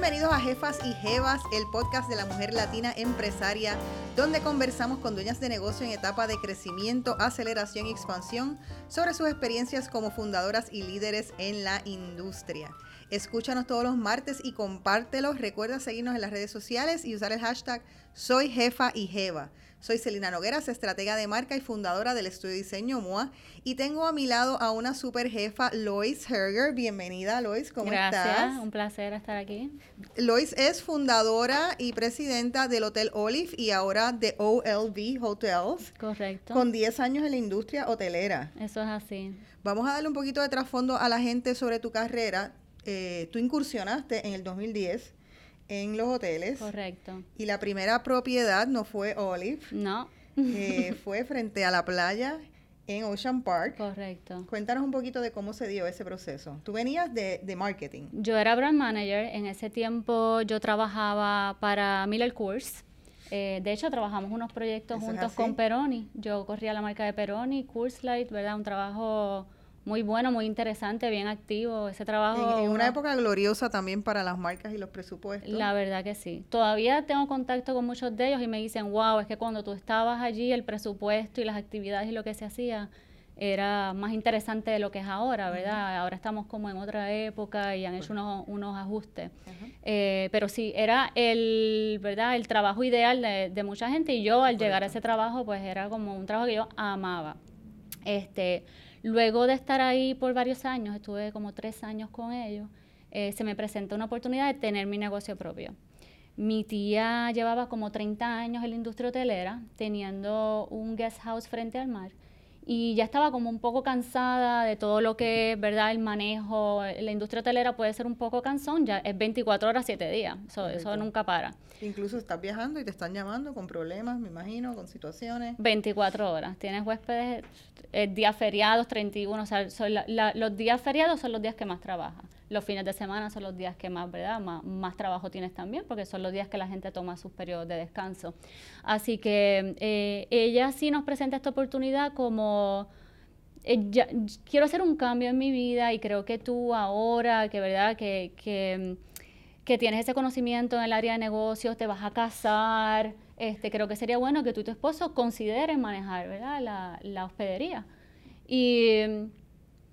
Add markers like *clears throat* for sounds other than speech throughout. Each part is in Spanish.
Bienvenidos a Jefas y Jevas, el podcast de la mujer latina empresaria, donde conversamos con dueñas de negocio en etapa de crecimiento, aceleración y expansión sobre sus experiencias como fundadoras y líderes en la industria. Escúchanos todos los martes y compártelos. Recuerda seguirnos en las redes sociales y usar el hashtag Soy Jefa y Jeva. Soy Celina Nogueras, estratega de marca y fundadora del estudio de diseño MOA. Y tengo a mi lado a una super jefa, Lois Herger. Bienvenida, Lois. ¿Cómo estás? Gracias, un placer estar aquí. Lois es fundadora y presidenta del Hotel Olive y ahora de OLV Hotels. Correcto. Con 10 años en la industria hotelera. Eso es así. Vamos a darle un poquito de trasfondo a la gente sobre tu carrera. Eh, tú incursionaste en el 2010 en los hoteles. Correcto. Y la primera propiedad no fue Olive. No. Eh, *laughs* fue frente a la playa en Ocean Park. Correcto. Cuéntanos un poquito de cómo se dio ese proceso. Tú venías de, de marketing. Yo era brand manager. En ese tiempo yo trabajaba para Miller Coors. Eh, de hecho, trabajamos unos proyectos juntos con Peroni. Yo corría la marca de Peroni, Coors Light, ¿verdad? Un trabajo muy bueno, muy interesante, bien activo. Ese trabajo. En, una época gloriosa también para las marcas y los presupuestos. La verdad que sí. Todavía tengo contacto con muchos de ellos y me dicen, wow, es que cuando tú estabas allí, el presupuesto y las actividades y lo que se hacía era más interesante de lo que es ahora, ¿verdad? Ahora estamos como en otra época y han hecho unos, unos ajustes. Eh, pero sí, era el, ¿verdad? El trabajo ideal de, de mucha gente y yo al llegar a ese trabajo, pues era como un trabajo que yo amaba. Este, Luego de estar ahí por varios años, estuve como tres años con ellos, eh, se me presentó una oportunidad de tener mi negocio propio. Mi tía llevaba como 30 años en la industria hotelera, teniendo un guest house frente al mar y ya estaba como un poco cansada de todo lo que es, ¿verdad? El manejo, la industria hotelera puede ser un poco cansón, ya es 24 horas, 7 días, eso, eso nunca para. Incluso estás viajando y te están llamando con problemas, me imagino, con situaciones. 24 horas, tienes huéspedes, eh, días feriados, 31, o sea, los días feriados son los días que más trabajas. Los fines de semana son los días que más, ¿verdad? Más, trabajo tienes también, porque son los días que la gente toma sus periodos de descanso. Así que eh, ella sí nos presenta esta oportunidad como... Eh, quiero hacer un cambio en mi vida y creo que tú ahora, que verdad, que, que, tienes ese conocimiento en el área de negocios, te vas a casar, este, creo que sería bueno que tú y tu esposo consideren manejar ¿verdad? La, la hospedería. Y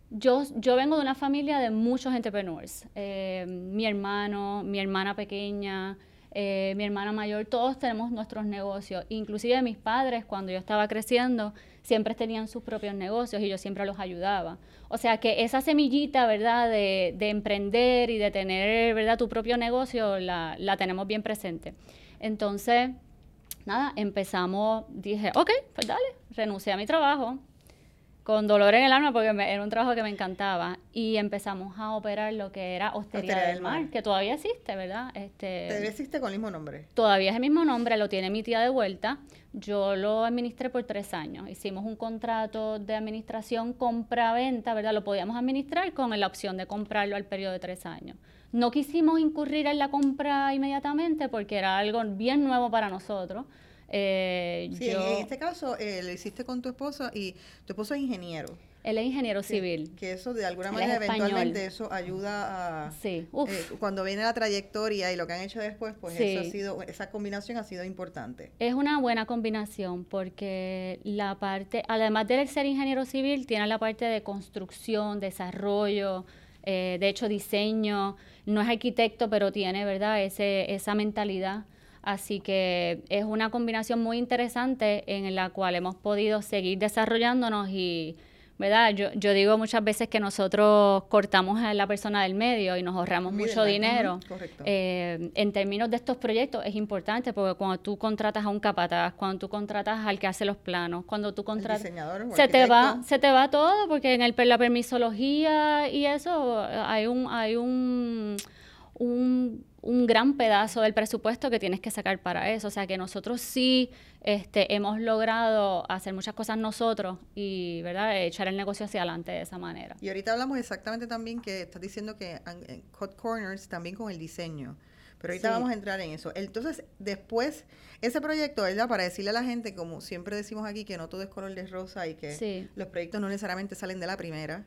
yo, yo vengo de una familia de muchos entrepreneurs. Eh, mi hermano, mi hermana pequeña, eh, mi hermana mayor, todos tenemos nuestros negocios. Inclusive mis padres, cuando yo estaba creciendo, siempre tenían sus propios negocios y yo siempre los ayudaba. O sea que esa semillita, ¿verdad?, de, de emprender y de tener, ¿verdad?, tu propio negocio, la, la tenemos bien presente. Entonces, nada, empezamos, dije, ok, pues dale, renuncié a mi trabajo, con dolor en el alma porque era un trabajo que me encantaba y empezamos a operar lo que era Hostería, del mar, que todavía existe, ¿verdad? Este, ¿Todavía existe con el mismo nombre? Todavía es el mismo nombre, lo tiene mi tía de vuelta. Yo lo administré por tres años. Hicimos un contrato de administración compra-venta, ¿verdad? Lo podíamos administrar con la opción de comprarlo al periodo de tres años. No quisimos incurrir en la compra inmediatamente porque era algo bien nuevo para nosotros. Eh, sí, en este caso eh, lo hiciste con tu esposo y tu esposo es ingeniero. Él es ingeniero civil. Que eso de alguna manera eventualmente eso ayuda a sí. Eh, cuando viene la trayectoria y lo que han hecho después, pues eso ha sido esa combinación ha sido importante. Es una buena combinación porque la parte además de ser ingeniero civil tiene la parte de construcción, desarrollo, eh, de hecho diseño, no es arquitecto pero tiene, ¿verdad? Ese esa mentalidad Así que es una combinación muy interesante en la cual hemos podido seguir desarrollándonos y, ¿verdad? Yo, yo digo muchas veces que nosotros cortamos a la persona del medio y nos ahorramos mucho dinero. Eh, en términos de estos proyectos es importante porque cuando tú contratas a un capataz, cuando tú contratas al que hace los planos, cuando tú contratas... se te va Se te va todo porque en el, la permisología y eso hay un... Hay un, un un gran pedazo del presupuesto que tienes que sacar para eso. O sea que nosotros sí este, hemos logrado hacer muchas cosas nosotros y ¿verdad? echar el negocio hacia adelante de esa manera. Y ahorita hablamos exactamente también que estás diciendo que en cut corners también con el diseño. Pero ahorita vamos a entrar en eso. Entonces, después, ese proyecto, ¿verdad? Para decirle a la gente, como siempre decimos aquí, que no todo es color de rosa y que los proyectos no necesariamente salen de la primera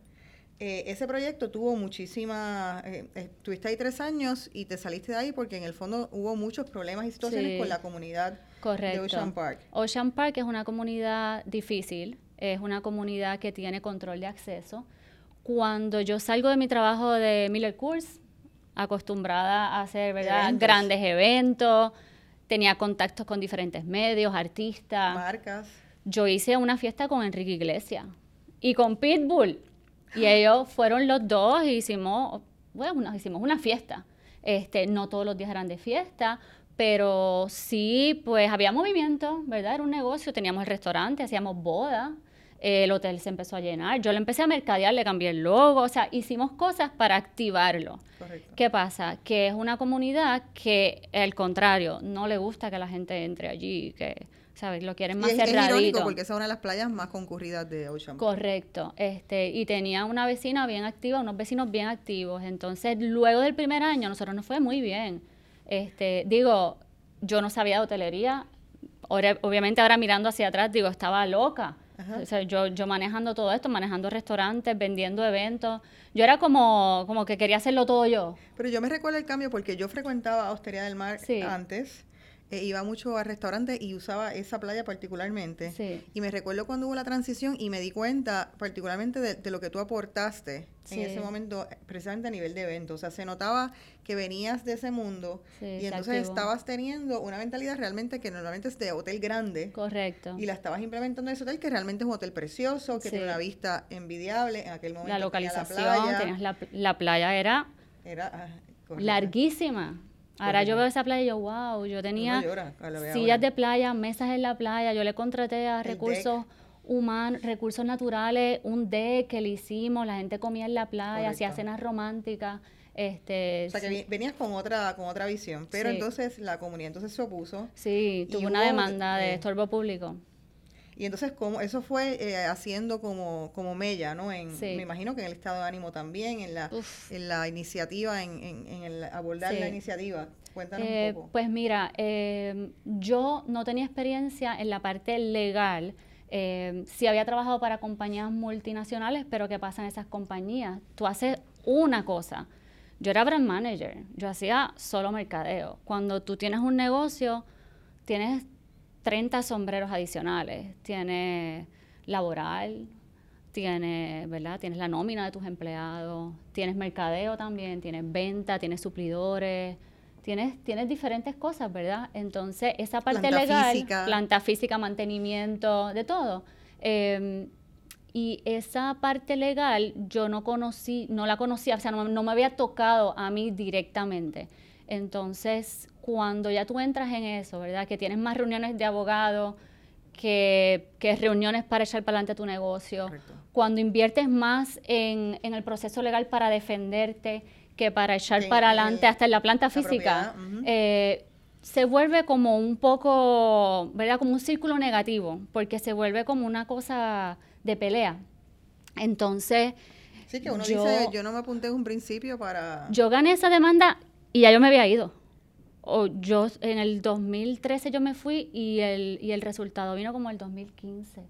eh, ese proyecto tuvo muchísima, eh, estuviste ahí tres años y te saliste de ahí porque en el fondo hubo muchos problemas y situaciones con la comunidad de Ocean Park. Ocean Park es una comunidad difícil, es una comunidad que tiene control de acceso. Cuando yo salgo de mi trabajo de Miller Course, acostumbrada a hacer ¿verdad? grandes eventos, tenía contactos con diferentes medios, artistas. Marcas. Yo hice una fiesta con Enrique Iglesias y con Pitbull. Y ellos fueron los dos y hicimos, bueno, hicimos una fiesta. Este, no todos los días eran de fiesta, pero sí, pues había movimiento, ¿verdad? Era un negocio, teníamos el restaurante, hacíamos boda, el hotel se empezó a llenar, yo le empecé a mercadear, le cambié el logo, o sea, hicimos cosas para activarlo. Correcto. ¿Qué pasa? Que es una comunidad que, al contrario, no le gusta que la gente entre allí, que ¿sabes? Lo quieren más y es, cerradito. porque esa es una de las playas más concurridas de Ocean Correcto. Este, y tenía una vecina bien activa, unos vecinos bien activos. Entonces, luego del primer año, nosotros nos fue muy bien. Este, digo, yo no sabía de hotelería. obviamente ahora mirando hacia atrás, digo, estaba loca. O sea, yo, yo manejando todo esto, manejando restaurantes, vendiendo eventos. Yo era como, como que quería hacerlo todo yo. Pero yo me recuerdo el cambio porque yo frecuentaba Hostería del Mar antes eh, iba mucho a restaurantes y usaba esa playa particularmente. Y me recuerdo cuando hubo la transición y me di cuenta particularmente de, lo que tú aportaste en ese momento, precisamente a nivel de eventos. O sea, se notaba que venías de ese mundo y entonces estabas teniendo una mentalidad realmente que normalmente es de hotel grande. Correcto. Y la estabas implementando en ese hotel que realmente es un hotel precioso, que tiene una vista envidiable en aquel momento. La localización, la playa. Tenías la, la playa era, era ah, larguísima. Ahora yo veo esa playa y yo, wow, yo tenía sillas de playa, mesas en la playa, yo le contraté a recursos humanos, recursos naturales, un deck que le hicimos, la gente comía en la playa, hacía cenas románticas. Este, o sea, que venías con otra con otra visión, pero entonces la comunidad entonces se opuso. Sí, tuvo una demanda de estorbo público. Y entonces, como eso fue eh, haciendo como, como mella, ¿no? En, Me imagino que en el estado de ánimo también, en la, en la iniciativa, en, en, el abordar la iniciativa. Cuéntanos un eh, poco. Pues mira, eh, yo no tenía experiencia en la parte legal. Sí había trabajado para compañías multinacionales, pero ¿qué pasa en esas compañías? Tú haces una cosa. Yo era brand manager, yo hacía solo mercadeo. Cuando tú tienes un negocio, tienes 30 sombreros adicionales. Tienes laboral, tienes, ¿verdad? Tienes la nómina de tus empleados, tienes mercadeo también, tienes venta, tienes suplidores, tienes, tienes diferentes cosas, ¿verdad? Entonces, esa parte legal, planta física, mantenimiento, de todo. Em, y esa parte legal yo no conocí, no la conocía, o sea, no, no me había tocado a mí directamente. Entonces, cuando ya tú entras en eso, ¿verdad? Que tienes más reuniones de abogados que, que, reuniones para echar para adelante tu negocio. Cuando inviertes más en, en, el proceso legal para defenderte que para echar para adelante hasta en la planta física, eh, se vuelve como un poco, ¿verdad? Como un círculo negativo, porque se vuelve como una cosa de pelea. Entonces... Sí, que uno dice, yo no me apunté en un principio para... Yo gané esa demanda y ya yo me había ido o yo en el 2013 yo me fui y el, y el resultado vino como el 2015. O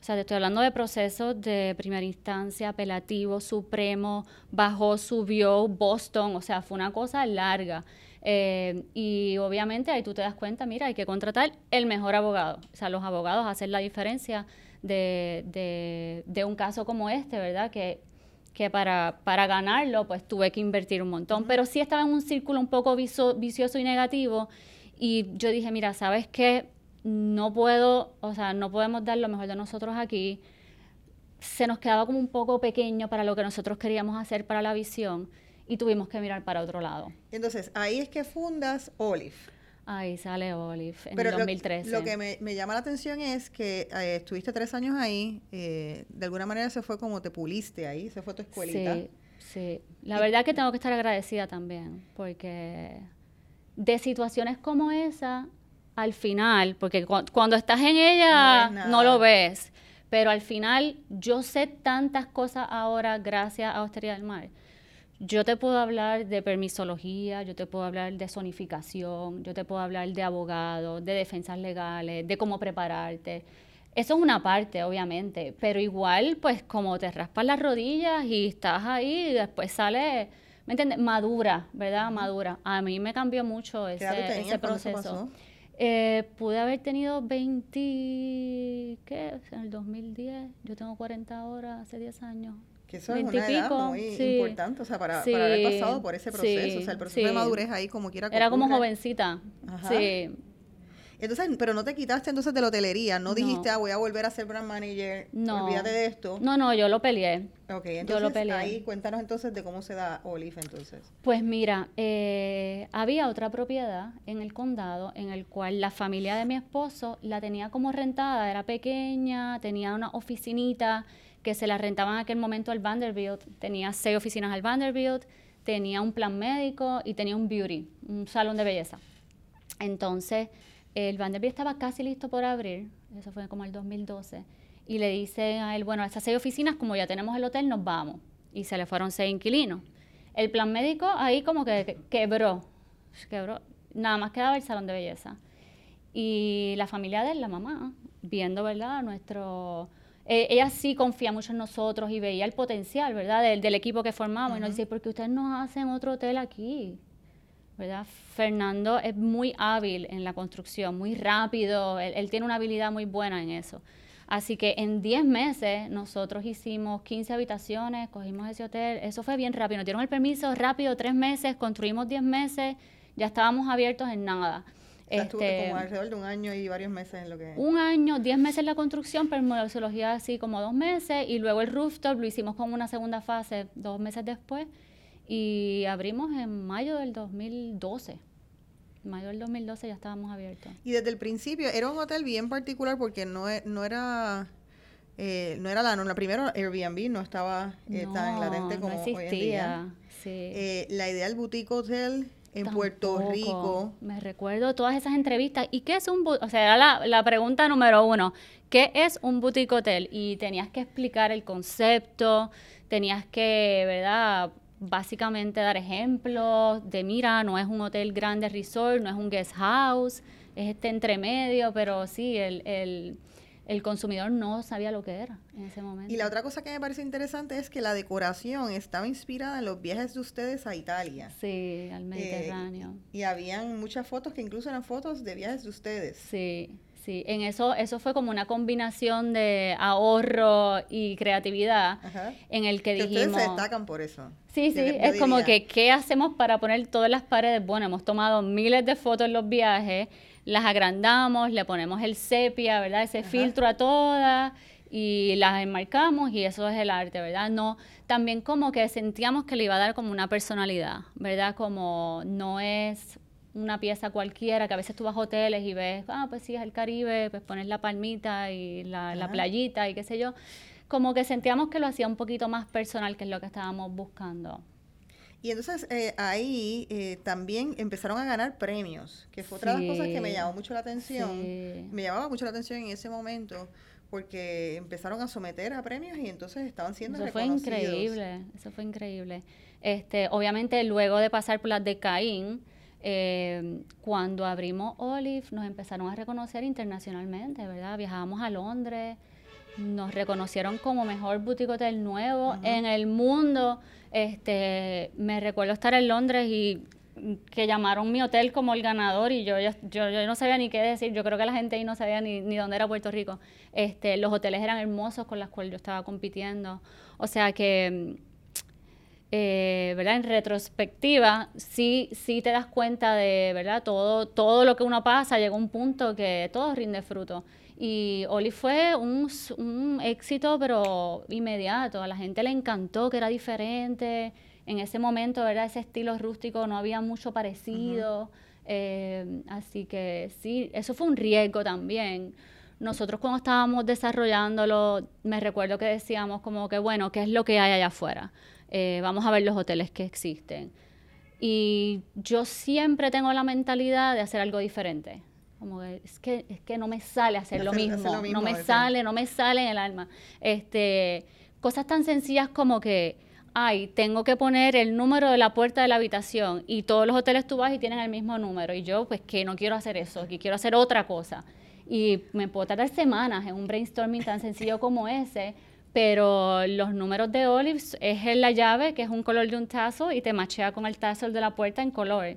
sea, te estoy hablando de procesos de primera instancia, apelativo, supremo, bajó, subió, Boston, o sea, fue una cosa larga. Eh, y obviamente ahí tú te das cuenta, mira, hay que contratar el mejor abogado. O sea, los abogados hacen la diferencia de, de, de un caso como este, ¿verdad? Que que para, para ganarlo pues tuve que invertir un montón, pero sí estaba en un círculo un poco vicioso y negativo y yo dije, mira, ¿sabes qué? No puedo, o sea, no podemos dar lo mejor de nosotros aquí. Se nos quedaba como un poco pequeño para lo que nosotros queríamos hacer para la visión y tuvimos que mirar para otro lado. Entonces, ahí es que fundas Olive. Ahí sale Olive en el 2013. Lo, que me, llama la atención es que eh, estuviste tres años ahí, eh, de alguna manera se fue como te puliste ahí, se fue tu escuelita. Sí, sí. La verdad que tengo que estar agradecida también, porque de situaciones como esa, al final, porque cuando estás en ella no, lo ves, pero al final yo sé tantas cosas ahora gracias a Hostería del Mar yo te puedo hablar de permisología, yo te puedo hablar de zonificación, yo te puedo hablar de abogados, de defensas legales, de cómo prepararte. Eso es una parte, obviamente, pero igual, pues como te raspas las rodillas y estás ahí y después sale, ¿me entiendes? Madura, ¿verdad? Madura. A mí me cambió mucho ese, ese proceso. Eh, pude haber tenido 20, ¿qué? En el 2010, yo tengo 40 horas, hace 10 años. Que eso es una edad muy importante, o sea, para, para, haber pasado por ese proceso, o sea, el proceso de madurez ahí como quiera. Era como jovencita, sí. Entonces, pero no te quitaste entonces de la hotelería, no, dijiste, ah, voy a volver a ser brand manager, no. olvídate de esto. No, no, yo lo peleé. Ok, entonces yo lo peleé. ahí cuéntanos entonces de cómo se da Olive entonces. Pues mira, eh, había otra propiedad en el condado en el cual la familia de mi esposo la tenía como rentada, era pequeña, tenía una oficinita que se la rentaban en aquel momento al Vanderbilt, tenía seis oficinas al Vanderbilt, tenía un plan médico y tenía un beauty, un salón de belleza. Entonces, el Vanderbilt estaba casi listo por abrir, eso fue como el 2012, y le dice a él, bueno, a esas seis oficinas, como ya tenemos el hotel, nos vamos. Y se le fueron seis inquilinos. El plan médico ahí como que quebró, quebró, nada más quedaba el salón de belleza. Y la familia de él, la mamá, viendo, ¿verdad?, nuestro... E, ella sí confía mucho en nosotros y veía el potencial, ¿verdad?, del, equipo que formamos. Y nos dice, ¿por qué ustedes no hacen otro hotel aquí? ¿verdad? Fernando es muy hábil en la construcción, muy rápido, él, tiene una habilidad muy buena en eso. Así que en 10 meses nosotros hicimos 15 habitaciones, cogimos ese hotel, eso fue bien rápido, nos dieron el permiso rápido, tres meses, construimos 10 meses, ya estábamos abiertos en nada. Este, como alrededor de un año y varios meses en lo que... Un año, 10 meses en la construcción, pero en así como dos meses, y luego el rooftop lo hicimos como una segunda fase dos meses después, y abrimos en mayo del 2012. En mayo del 2012 ya estábamos abiertos. Y desde el principio era un hotel bien particular porque no, e, no era... Eh, no era la norma. Primero, Airbnb no estaba eh, tan latente como hoy en día. Sí. Eh, la idea del boutique hotel en Puerto Rico. Me recuerdo todas esas entrevistas. ¿Y qué es un O sea, era la, la, pregunta número uno. ¿Qué es un boutique hotel? Y tenías que explicar el concepto, tenías que, ¿verdad? básicamente dar ejemplos de, mira, no es un hotel grande resort, no es un guest house, es este entremedio, pero sí, el, el, el consumidor no sabía lo que era en ese momento. Y la otra cosa que me parece interesante es que la decoración estaba inspirada en los viajes de ustedes a Italia. Sí, al Mediterráneo. y habían muchas fotos que incluso eran fotos de viajes de ustedes. Sí, Sí, en eso, eso fue como una combinación de ahorro y creatividad en el que, dijimos... Ustedes se destacan por eso. Sí, sí, es como que, ¿qué hacemos para poner todas las paredes? Bueno, hemos tomado miles de fotos en los viajes, las agrandamos, le ponemos el sepia, ¿verdad? Ese filtro a todas y las enmarcamos y eso es el arte, ¿verdad? No, también como que sentíamos que le iba a dar como una personalidad, ¿verdad? Como no es una pieza cualquiera, que a veces tú vas a hoteles y ves, ah, pues sí, es el Caribe, pues pones la palmita y la, playita y qué sé yo. Como que sentíamos que lo hacía un poquito más personal, que es lo que estábamos buscando. Y entonces eh, ahí eh, también empezaron a ganar premios, que fue otra de las cosas que me llamó mucho la atención. Me llamaba mucho la atención en ese momento, porque empezaron a someter a premios y entonces estaban siendo eso fue increíble, eso fue increíble. Este, obviamente luego de pasar por las de Caín, eh, cuando abrimos Olive nos empezaron a reconocer internacionalmente, ¿verdad? Viajábamos a Londres, nos reconocieron como mejor boutique hotel nuevo en el mundo. Este, me recuerdo estar en Londres y que llamaron mi hotel como el ganador y yo, yo, yo, no sabía ni qué decir, yo creo que la gente ahí no sabía ni, ni dónde era Puerto Rico. Este, los hoteles eran hermosos con los cuales yo estaba compitiendo. O sea que eh, ¿verdad? En retrospectiva, sí, sí te das cuenta de, ¿verdad? Todo, todo lo que uno pasa, llega un punto que todo rinde fruto. Y Oli fue un, un éxito, pero inmediato. A la gente le encantó que era diferente. En ese momento, ¿verdad? Ese estilo rústico no había mucho parecido. Eh, así que sí, eso fue un riesgo también. Nosotros cuando estábamos desarrollándolo, me recuerdo que decíamos como que, bueno, ¿qué es lo que hay allá afuera? Eh, vamos a ver los hoteles que existen. Y yo siempre tengo la mentalidad de hacer algo diferente. Como que es que, es que no me sale hacer, lo, mismo, no me sale, no me sale en el alma. Este, cosas tan sencillas como que, ay, tengo que poner el número de la puerta de la habitación y todos los hoteles tú vas y tienen el mismo número y yo pues que no quiero hacer eso, que quiero hacer otra cosa. Y me puedo tardar semanas en un brainstorming tan sencillo como ese, pero los números de Olives es en la llave, que es un color de un tazo, y te machea con el tazo de la puerta en color.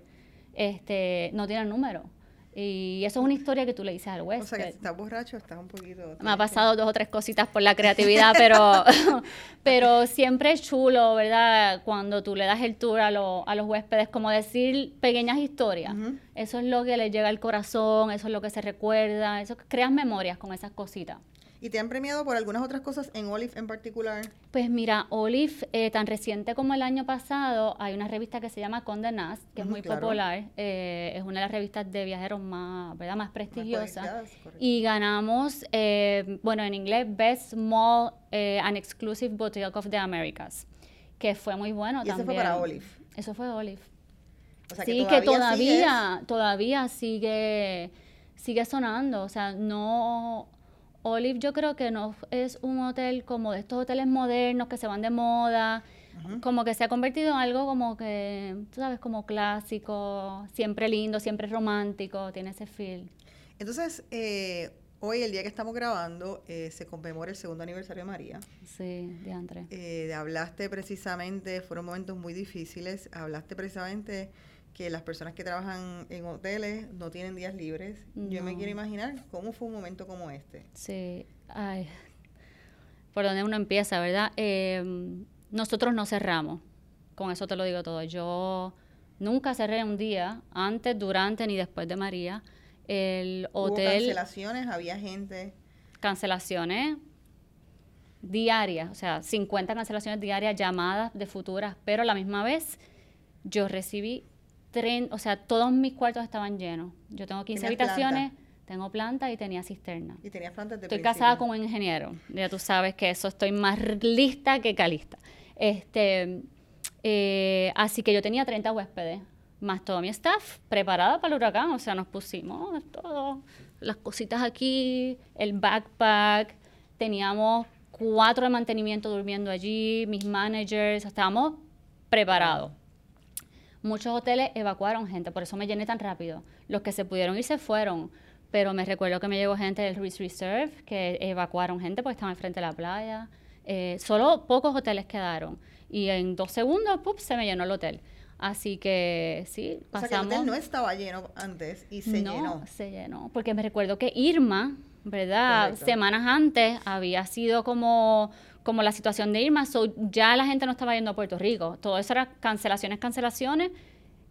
Este, no tiene número. Y eso es una historia que tú le dices al huésped. O sea, que si estás borracho, estás un poquito... Me ha pasado dos o tres cositas por la creatividad, *laughs* pero, *laughs* pero siempre es chulo, ¿verdad? Cuando tú le das el tour a, a los huéspedes, como decir pequeñas historias. Eso es lo que les llega al corazón, eso es lo que se recuerda, eso creas memorias con esas cositas. ¿Y te han premiado por algunas otras cosas en Olive en particular? Pues mira, Olive, eh, tan reciente como el año pasado, hay una revista que se llama Condé Nast, que es muy popular. Eh, es una de las revistas de viajeros más, ¿verdad? más prestigiosas. y ganamos, eh, bueno, en inglés, Best Small and Exclusive Boutique of the Americas, que fue muy bueno ¿Y también. Eso fue para Olive. Eso fue Olive. O sea, sí, que todavía, todavía sigue, sigue sonando. O sea, no Olive yo creo que no es un hotel como de estos hoteles modernos que se van de moda, como que se ha convertido en algo como que, tú sabes, como clásico, siempre lindo, siempre romántico, tiene ese feel. Entonces, eh, hoy, el día que estamos grabando, eh, se conmemora el segundo aniversario de María. Sí, de Andrés. Eh, hablaste precisamente, fueron momentos muy difíciles, hablaste precisamente que las personas que trabajan en hoteles no tienen días libres. Yo me quiero imaginar cómo fue un momento como este. Sí, ay, por donde uno empieza, ¿verdad? Em, nosotros no cerramos, con eso te lo digo todo. Yo nunca cerré un día, antes, durante ni después de María. El hotel... ¿Hubo cancelaciones? ¿Había gente? Cancelaciones diarias, o sea, 50 cancelaciones diarias, llamadas de futuras, pero a la misma vez yo recibí o sea, todos mis cuartos estaban llenos. Yo tengo 15 habitaciones, tengo planta y tenía cisterna. Y tenías plantas de Estoy casada con un ingeniero. Ya tú sabes que eso estoy más lista que calista. Este, eh, así que yo tenía 30 huéspedes, más todo mi staff preparada para el huracán. O sea, nos pusimos todo, las cositas aquí, el backpack. Teníamos cuatro de mantenimiento durmiendo allí, mis managers, estábamos preparados. Muchos hoteles evacuaron gente, por eso me llené tan rápido. Los que se pudieron ir se fueron, pero me recuerdo que me llegó gente del Ritz Reserve que evacuaron gente porque estaban frente a la playa. Eh, solo pocos hoteles quedaron y en dos segundos ¡pup! se me llenó el hotel. Así que sí, pasamos. O sea, que el hotel no estaba lleno antes y se no, llenó. se llenó. Porque me recuerdo que Irma, ¿verdad? Semanas antes había sido como como la situación de Irma, so ya la gente no estaba yendo a Puerto Rico. Todo eso era cancelaciones, cancelaciones.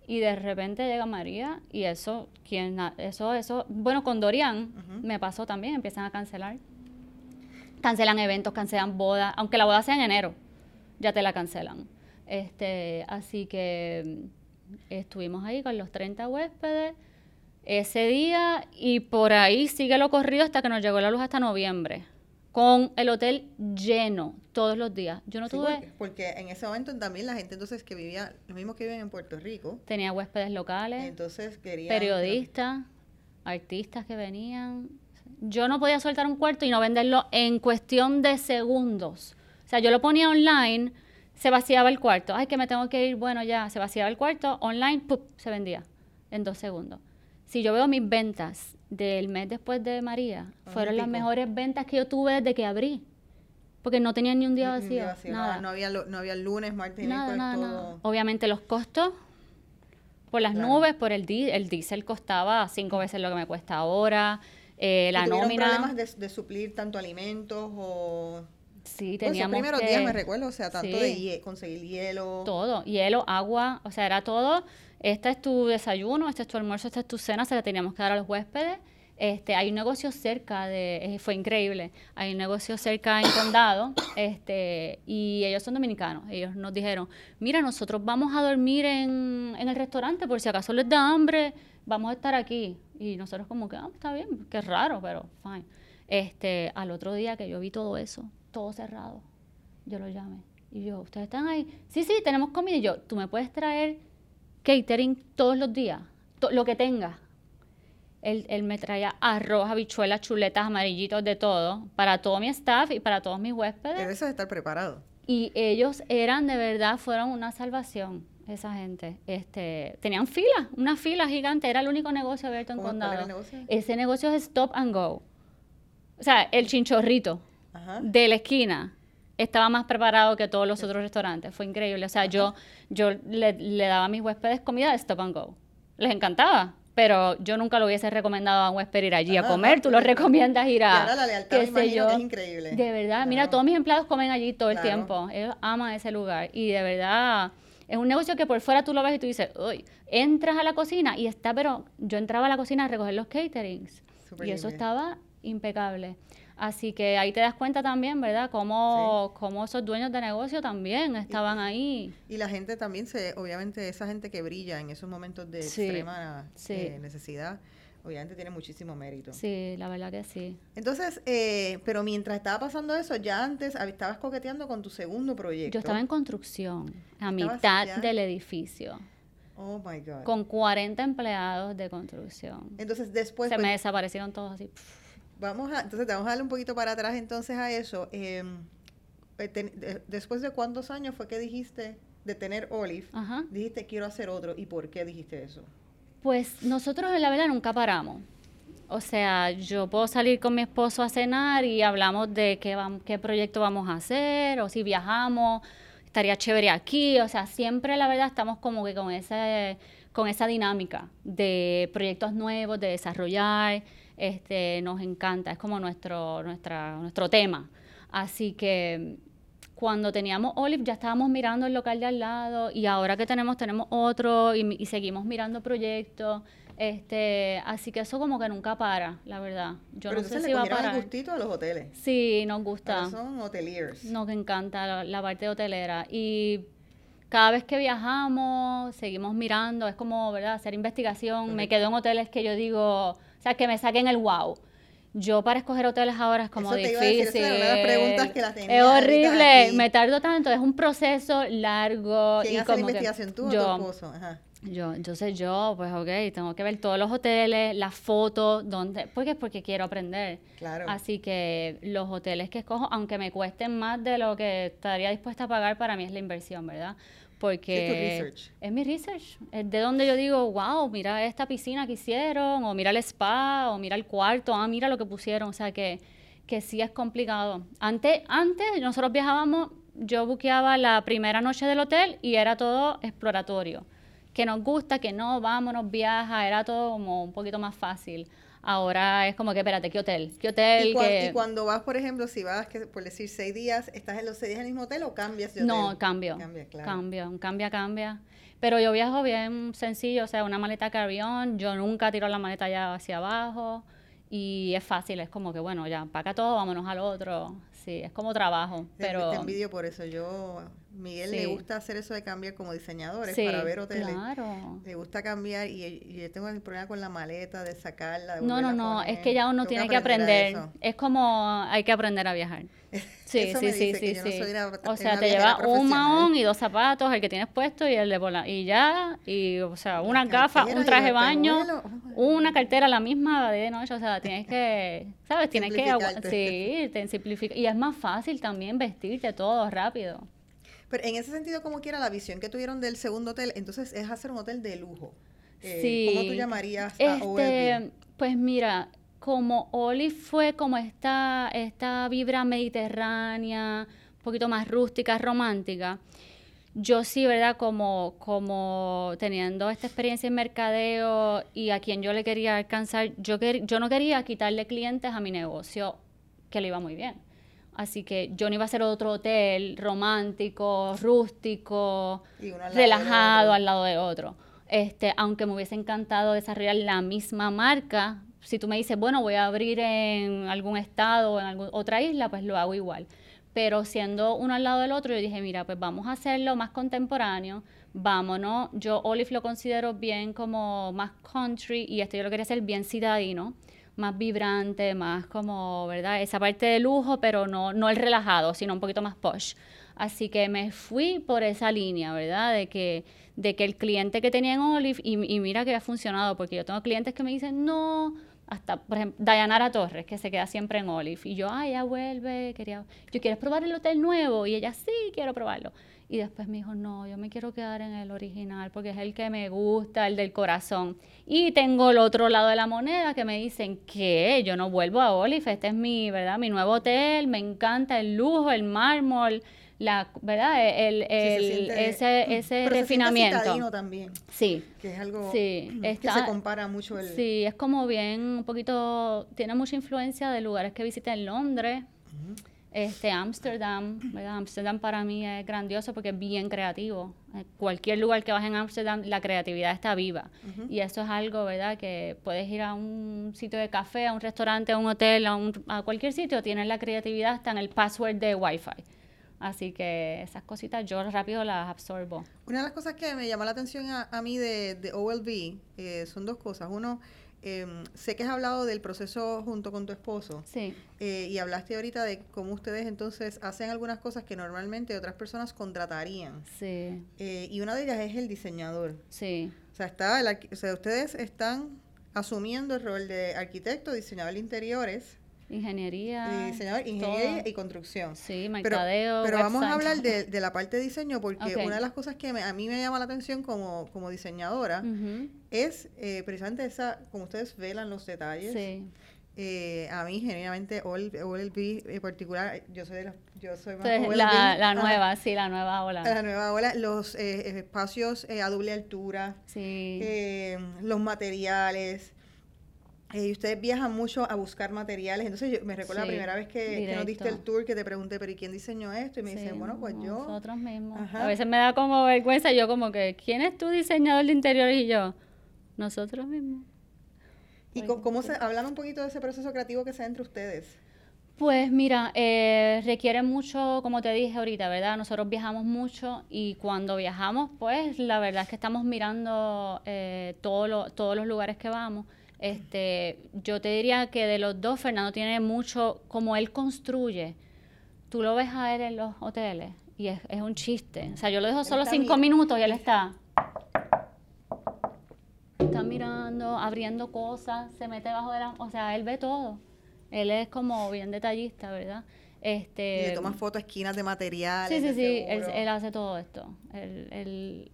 Y de repente llega María y eso, quien, eso, eso, bueno, con Dorian me pasó también, empiezan a cancelar. Cancelan eventos, cancelan bodas, aunque la boda sea en enero, ya te la cancelan. Este, así que mm, estuvimos ahí con los 30 huéspedes ese día y por ahí sigue lo corrido hasta que nos llegó la luz hasta noviembre con el hotel lleno todos los días. Yo no tuve... Porque, en ese momento también la gente entonces que vivía, los mismos que viven en Puerto Rico. Tenía huéspedes locales. Entonces querían... Periodistas, artistas que venían. Yo no podía soltar un cuarto y no venderlo en cuestión de segundos. O sea, yo lo ponía online, se vaciaba el cuarto. Ay, que me tengo que ir. Bueno, ya, se vaciaba el cuarto, online, ¡pup! se vendía en dos segundos. Si yo veo mis ventas del mes después de María fueron las mejores ventas que yo tuve desde que abrí. Porque no tenía ni un día vacío. nada. No, había, no había lunes, martes, nada, nada, todo. Obviamente los costos por las nubes, por el diésel, el diésel costaba cinco veces lo que me cuesta ahora. Eh, la nómina. problemas de, de, suplir tanto alimentos o Sí, teníamos pues primeros días me recuerdo, o sea, tanto de conseguir hielo. Todo, hielo, agua, o sea, era todo este es tu desayuno, este es tu almuerzo, esta es tu cena, se la teníamos que dar a los huéspedes. Este, hay un negocio cerca de, eh, fue increíble, hay un negocio cerca en Condado, este, y ellos son dominicanos. Ellos nos dijeron, mira, nosotros vamos a dormir en, en el restaurante por si acaso les da hambre, vamos a estar aquí. Y nosotros como que, ah, está bien, qué raro, pero fine. Este, al otro día que yo vi todo eso, todo cerrado, yo lo llamé. Y yo, ¿ustedes están ahí? Sí, sí, tenemos comida. Y yo, ¿tú me puedes traer catering todos los días, lo que tenga. Él, me traía arroz, habichuelas, chuletas, amarillitos, de todo, para todo mi staff y para todos mis huéspedes. Pero eso es estar preparado. Y ellos eran, de verdad, fueron una salvación. esa gente. Este, tenían filas, una fila gigante, era el único negocio abierto en ¿Cómo- cuál era condado. el negocio? Ese negocio es Stop and Go. O sea, el chinchorrito Ajá. de la esquina estaba más preparado que todos los otros restaurantes. Fue increíble. O sea, yo, yo le, le daba a mis huéspedes comida de Stop and Go. Les encantaba. Pero yo nunca lo hubiese recomendado a un huésped ir allí a comer. Tú lo recomiendas ir a. ahora la lealtad, qué sé que yo. es increíble. De verdad. Mira, Claro. todos mis empleados comen allí todo el Claro. tiempo. Ellos aman ese lugar. Y de verdad. Es un negocio que por fuera tú lo ves y tú dices, uy, entras a la cocina y está, pero yo entraba a la cocina a recoger los caterings. Y eso estaba impecable. Así que ahí te das cuenta también, ¿verdad? Cómo, cómo esos dueños de negocio también estaban ahí. Y la gente también se, obviamente esa gente que brilla en esos momentos de Sí, extrema sí. eh, necesidad, obviamente tiene muchísimo mérito. Sí, la verdad que sí. Entonces, eh, pero mientras estaba pasando eso, ya antes estabas coqueteando con tu segundo proyecto. Yo estaba en construcción, a mitad ya- del edificio, Oh my God. con 40 empleados de construcción. Entonces, después, Se pues, me desaparecieron todos así. pf. Vamos a, entonces vamos a darle un poquito para atrás entonces a eso. Eh, eh, de- después de cuántos años fue que dijiste de tener Olive, Ajá. dijiste quiero hacer otro. ¿Y por qué dijiste eso? Pues nosotros la verdad nunca paramos. O sea, yo puedo salir con mi esposo a cenar y hablamos de qué, vam- qué proyecto vamos a hacer o si viajamos, estaría chévere aquí. O sea, siempre la verdad estamos como que con, ese, con esa dinámica de proyectos nuevos, de desarrollar. Este, nos encanta, es como nuestro, nuestra, nuestro tema. Así que cuando teníamos Olive ya estábamos mirando el local de al lado y ahora que tenemos, tenemos otro y, seguimos mirando proyectos. Este, así que eso como que nunca para, la verdad. Yo Pero no sé si va a el gustito a los hoteles. Sí, nos Ahora gusta. son hoteliers. Nos encanta la, la parte hotelera. Y cada vez que viajamos, seguimos mirando, es como, ¿verdad? Hacer investigación. Me quedo en hoteles que yo digo, o sea, que me saquen el wow. Yo para escoger hoteles ahora es como Eso te iba a difícil. decir, preguntas que la es horrible, me tardo tanto, es un proceso largo. ¿Quién y hace la como que investigación? ¿Tú o yo, tu esposo? Ajá. yo, entonces yo, pues ok, tengo que ver todos los hoteles, las fotos, dónde, porque porque quiero aprender. Claro. Así que los hoteles que escojo, aunque me cuesten más de lo que estaría dispuesta a pagar, para mí es la inversión, ¿verdad? Porque Es mi research. Es de donde yo digo, wow, mira esta piscina que hicieron, o mira el spa, o mira el cuarto, ah, mira lo que pusieron. O sea que, que sí es complicado. Antes, antes nosotros viajábamos, yo buqueaba la primera noche del hotel y era todo exploratorio. Que nos gusta, que no, vámonos, viaja, era todo como un poquito más fácil. Ahora es como que, espérate, ¿qué hotel? ¿Qué hotel? Y, cuan- ¿Qué- y cuando vas, por ejemplo, si vas, que, por decir, seis días, ¿estás en los seis días en el mismo hotel o cambias de hotel? No, cambio. Cambia, claro. Cambio, cambia, cambia. Pero yo viajo bien sencillo, o sea, una maleta carry-on, yo nunca tiro la maleta ya hacia abajo y es fácil, es como que, bueno, ya, empaca todo, vámonos al otro. Sí, es como trabajo, pero... Te envidio por eso. Yo, Miguel le gusta hacer eso de cambiar como diseñadores Sí, para ver hoteles. claro. Le gusta cambiar y, y yo tengo el problema con la maleta, de sacarla, de No, no, no, es que ya uno Tengo tiene que aprender. Es como hay que aprender a viajar. Sí, *laughs* Eso sí, me sí, que sí, yo no sí. soy una- O una sea, te lleva un mahón y dos zapatos, el que tienes puesto y el de volar. Y ya, y o sea, gafas, cartera un traje de baño, una cartera la misma de noche. O sea, tienes que, *laughs* ¿sabes? Tienes que, sí, te simplifica. Y es más fácil también vestirte todo rápido. Pero en ese sentido, como quiera, la visión que tuvieron del segundo hotel, entonces es hacer un hotel de lujo. Eh, Sí. ¿Cómo tú llamarías a Este, pues mira, como Olive fue como esta, esta vibra mediterránea, un poquito más rústica, romántica, yo sí, ¿verdad? Como, como teniendo esta experiencia en mercadeo y a quien yo le quería alcanzar, yo, quer- yo no quería quitarle clientes a mi negocio, que le iba muy bien. Así que yo no iba a hacer otro hotel romántico, rústico, al relajado al lado de otro. Este, aunque me hubiese encantado desarrollar la misma marca, si tú me dices, bueno, voy a abrir en algún estado o en alguna otra isla, pues lo hago igual. Pero siendo uno al lado del otro, yo dije, mira, pues vamos a hacerlo más contemporáneo, vámonos. Yo Olive lo considero bien como más country y esto yo lo quería hacer bien citadino, más vibrante, más como, ¿verdad? Esa parte de lujo, pero no, no el relajado, sino un poquito más posh. Así que me fui por esa línea, ¿verdad? De que, de que el cliente que tenía en Olive, y, mira que ha funcionado, porque yo tengo clientes que me dicen, no, hasta, por ejemplo, Dayanara Torres, que se queda siempre en Olive. Y yo, ay, ya vuelve, quería, yo, ¿quieres probar el hotel nuevo? Y ella, sí, quiero probarlo. Y después me dijo, no, yo me quiero quedar en el original porque es el que me gusta, el del corazón. Y tengo el otro lado de la moneda que me dicen que yo no vuelvo a Olive, este es mi, ¿verdad? Mi nuevo hotel, me encanta el lujo, el mármol, la, ¿verdad? El, el, ese, *clears throat* ese refinamiento. también. Sí. Que es algo sí, que se compara mucho. El... Sí, es como bien, un poquito, tiene mucha influencia de lugares que visité en Londres. Este, Amsterdam, ¿verdad? Amsterdam para mí es grandioso porque es bien creativo. Eh, cualquier lugar que vas en Amsterdam, la creatividad está viva. Y eso es algo, ¿verdad? Que puedes ir a un sitio de café, a un restaurante, a un hotel, a, un, a cualquier sitio, tienes la creatividad hasta en el password de Wi-Fi. Así que esas cositas yo rápido las absorbo. Una de las cosas que me llamó la atención a, mí de, de OLV eh, son dos cosas. Uno, Em, sé que has hablado del proceso junto con tu esposo. Sí. Eh, y hablaste ahorita de cómo ustedes entonces hacen algunas cosas que normalmente otras personas contratarían. Sí. Eh, y una de ellas es el diseñador. Sí. O sea, está o sea, ustedes están asumiendo el rol de arquitecto, diseñador de interiores Ingeniería. diseñador, ingeniería y construcción. Sí, mercadeo. Pero, vamos a hablar *laughs* de, la parte de diseño porque una de las cosas que a mí me llama la atención como, como diseñadora es eh, precisamente esa, como ustedes velan los detalles. Sí. Eh, a mí, genuinamente, OLB en particular, yo soy de los, yo soy más la, la, nueva, sí, la nueva ola. La nueva ola, los eh, espacios a doble altura, sí. los materiales, eh, y ustedes viajan mucho a buscar materiales. Entonces, yo me recuerdo la primera vez que, nos diste el tour que te pregunté, pero ¿y quién diseñó esto? Y me dicen, bueno, pues yo. Nosotros mismos. A veces me da como vergüenza, yo como que, ¿quién es tu diseñador de interiores? Y yo, nosotros mismos. ¿Y cómo, se, hablan un poquito de ese proceso creativo que se da entre ustedes? Pues mira, eh, requiere mucho, como te dije ahorita, ¿verdad? Nosotros viajamos mucho y cuando viajamos, pues la verdad es que estamos mirando eh, todo todos los lugares que vamos este, yo te diría que de los dos, Fernando tiene mucho, como él construye, tú lo ves a él en los hoteles y es, un chiste. O sea, yo lo dejo solo cinco minutos y él está... Está mirando, abriendo cosas, se mete bajo de la... O sea, él ve todo. Él es como bien detallista, ¿verdad? Este, y le toma fotos, esquinas de materiales. Sí, sí, sí, él, hace todo esto. él,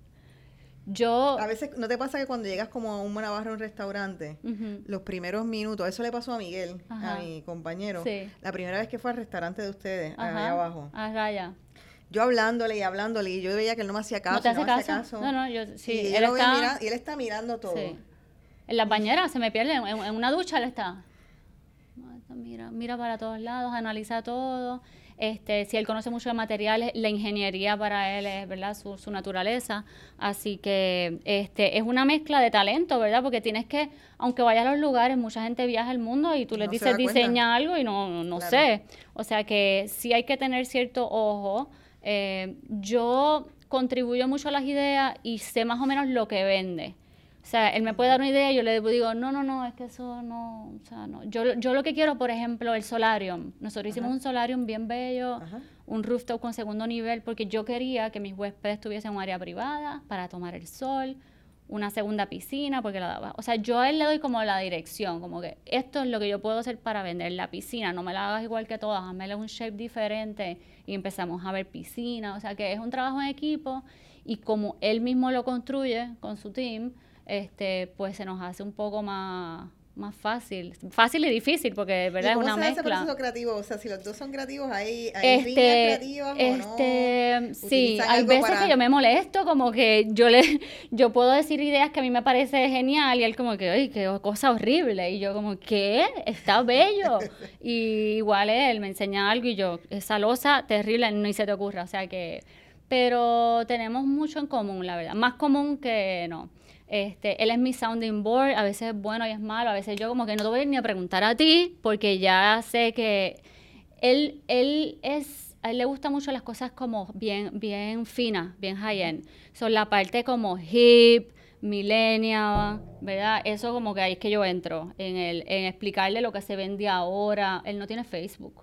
yo... A veces, ¿no te pasa que cuando llegas como a un Navarro a un restaurante, los primeros minutos, eso le pasó a Miguel, a mi compañero, la primera vez que fue al restaurante de ustedes, allá abajo. A Raya. Yo hablándole y hablándole, y yo veía que él no me hacía caso. ¿No te hace, caso? No, no, yo sí. Y él, está... y él está mirando todo. Sí. En las bañeras se me pierde, en, en una ducha él está. Mira, mira para todos lados, analiza todo. Este, si él conoce mucho de materiales, la ingeniería para él es, ¿verdad? Su, su, naturaleza. Así que este, es una mezcla de talento, ¿verdad? Porque tienes que, aunque vayas a los lugares, mucha gente viaja al mundo y tú les dices diseña algo y no, no sé. O sea que sí hay que tener cierto ojo. Eh, yo contribuyo mucho a las ideas y sé más o menos lo que vende. O sea, él me puede dar una idea y yo le digo, no, no, no, es que eso no, o sea, no. Yo, yo lo que quiero, por ejemplo, el solarium. Nosotros hicimos un solarium bien bello, un rooftop con segundo nivel, porque yo quería que mis huéspedes tuviesen un área privada para tomar el sol, una segunda piscina, porque la daba. O sea, yo a él le doy como la dirección, como que esto es lo que yo puedo hacer para vender la piscina, no me la hagas igual que todas, hazme un shape diferente y empezamos a ver piscina. O sea, que es un trabajo en equipo y como él mismo lo construye con su team, este, pues se nos hace un poco más, más fácil. Fácil y difícil, porque verdad es una se mezcla. Proceso creativo? O sea, si los dos son creativos, ¿hay, hay este, creativas este, o no? Sí, hay veces que yo me molesto, como que yo le *laughs* yo puedo decir ideas que a mí me parece genial y él como que, ay, qué cosa horrible. Y yo como, ¿qué? Está bello. *laughs* y igual él me enseña algo y yo, esa losa terrible, ni se te ocurra. O sea que... Pero tenemos mucho en común, la verdad. Más común que no. Este, él es mi sounding board, a veces es bueno y es malo, a veces yo como que no te voy ni a preguntar a ti, porque ya sé que él, él es, a él le gustan mucho las cosas como bien, bien finas, bien high-end. Son la parte como hip, millennial, ¿verdad? Eso como que ahí es que yo entro, en, el, en explicarle lo que se vende ahora. Él no tiene Facebook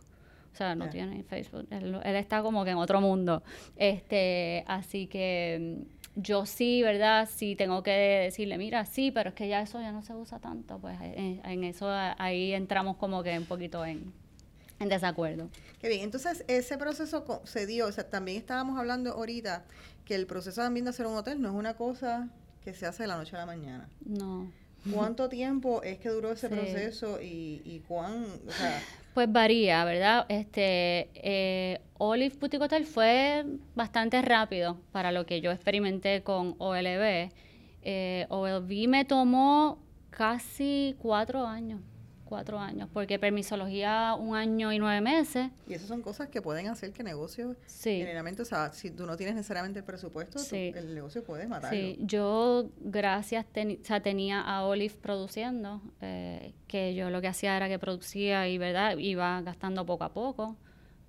O sea, no tiene Facebook. Él, él, está como que en otro mundo. Este, así que mm, yo sí, ¿verdad? Sí tengo que decirle, mira, sí, pero es que ya eso ya no se usa tanto. Pues en, en eso ahí entramos como que un poquito en, en desacuerdo. Qué bien, entonces ese proceso se dio, o sea, también estábamos hablando ahorita que el proceso también de hacer un hotel no es una cosa que se hace de la noche a la mañana. No. ¿Cuánto tiempo es que duró ese proceso y, y cuán, o sea, pues varía, ¿verdad? Este, eh, Olive Boutique fue bastante rápido para lo que yo experimenté con OLB. Eh, OLV me tomó casi cuatro años cuatro años, porque permisología un año y nueve meses. Y esas son cosas que pueden hacer que negocios, sí. generalmente, o sea, si tú no tienes necesariamente el presupuesto, el negocio puede matarlo. Sí, yo gracias, o sea, tenía a Olive produciendo, eh, que yo lo que hacía era que producía y, ¿verdad? Iba gastando poco a poco.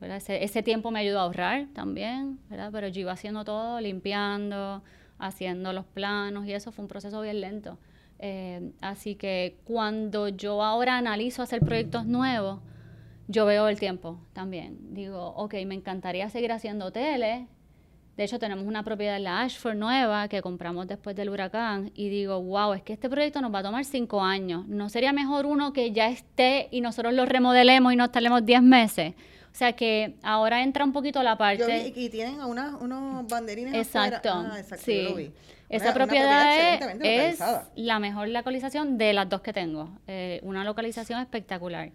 ¿verdad? Ese, ese tiempo me ayudó a ahorrar también, ¿verdad? Pero yo iba haciendo todo, limpiando, haciendo los planos y eso fue un proceso bien lento. Eh, así que cuando yo ahora analizo hacer proyectos nuevos, yo veo el tiempo también. Digo, ok, me encantaría seguir haciendo hoteles. De hecho, tenemos una propiedad en la Ashford nueva que compramos después del huracán y digo, wow, es que este proyecto nos va a tomar cinco años. ¿No sería mejor uno que ya esté y nosotros lo remodelemos y nos tardemos diez meses? O sea que ahora entra un poquito la parte... y tienen unos banderines Exacto, ah, exacto sí. Esa propiedad, es, la mejor localización de las dos que tengo. Eh, una localización espectacular,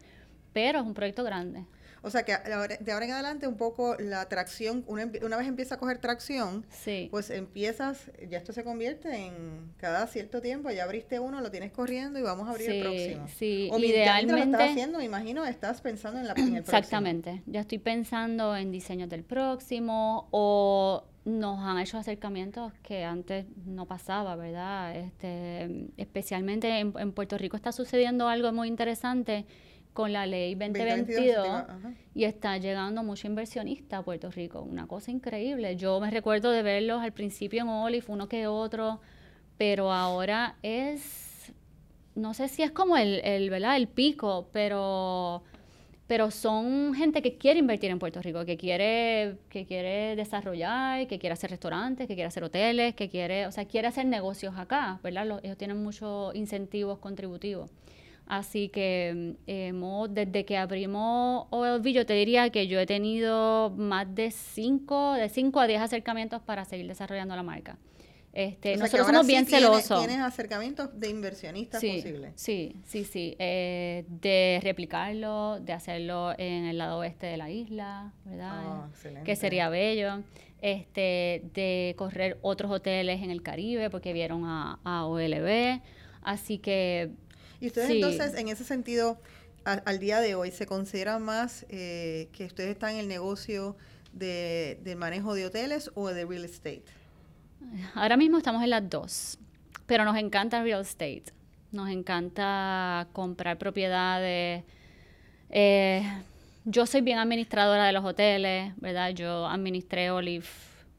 pero es un proyecto grande. O sea que de ahora en adelante un poco la tracción, una, vez empieza a coger tracción, pues empiezas, ya esto se convierte en cada cierto tiempo, ya abriste uno, lo tienes corriendo y vamos a abrir el próximo. Sí, o idealmente. lo estás haciendo, me imagino, estás pensando en, la, en el Exactamente, ya estoy pensando en diseños del próximo o nos han hecho acercamientos que antes no pasaba, ¿verdad? Este, especialmente en, Puerto Rico está sucediendo algo muy interesante con la ley 2022 y está llegando mucho inversionista a Puerto Rico, una cosa increíble. Yo me recuerdo de verlos al principio en Olive, uno que otro, pero ahora es, no sé si es como el, el ¿verdad? El pico, pero pero son gente que quiere invertir en Puerto Rico, que quiere, que quiere desarrollar, que quiere hacer restaurantes, que quiere hacer hoteles, que quiere, o sea, quiere hacer negocios acá, ¿verdad? ellos tienen muchos incentivos contributivos. Así que hemos, desde que abrimos OLV, yo te diría que yo he tenido más de 5, de 5 a 10 acercamientos para seguir desarrollando la marca. Este, nosotros somos bien celosos. ¿Tienes acercamientos de inversionistas sí, posibles? Sí, sí, sí. Eh, de replicarlo, de hacerlo en el lado oeste de la isla, ¿verdad? Ah, que sería bello. Este, de correr otros hoteles en el Caribe porque vieron a, a OLB. Así que. ¿Y ustedes entonces, en ese sentido, al día de hoy, se considera más eh, que ustedes están en el negocio de, del manejo de hoteles o de real estate? Ahora mismo estamos en las dos, pero nos encanta real estate. Nos encanta comprar propiedades. Eh, yo soy bien administradora de los hoteles, ¿verdad? Yo administré Olive,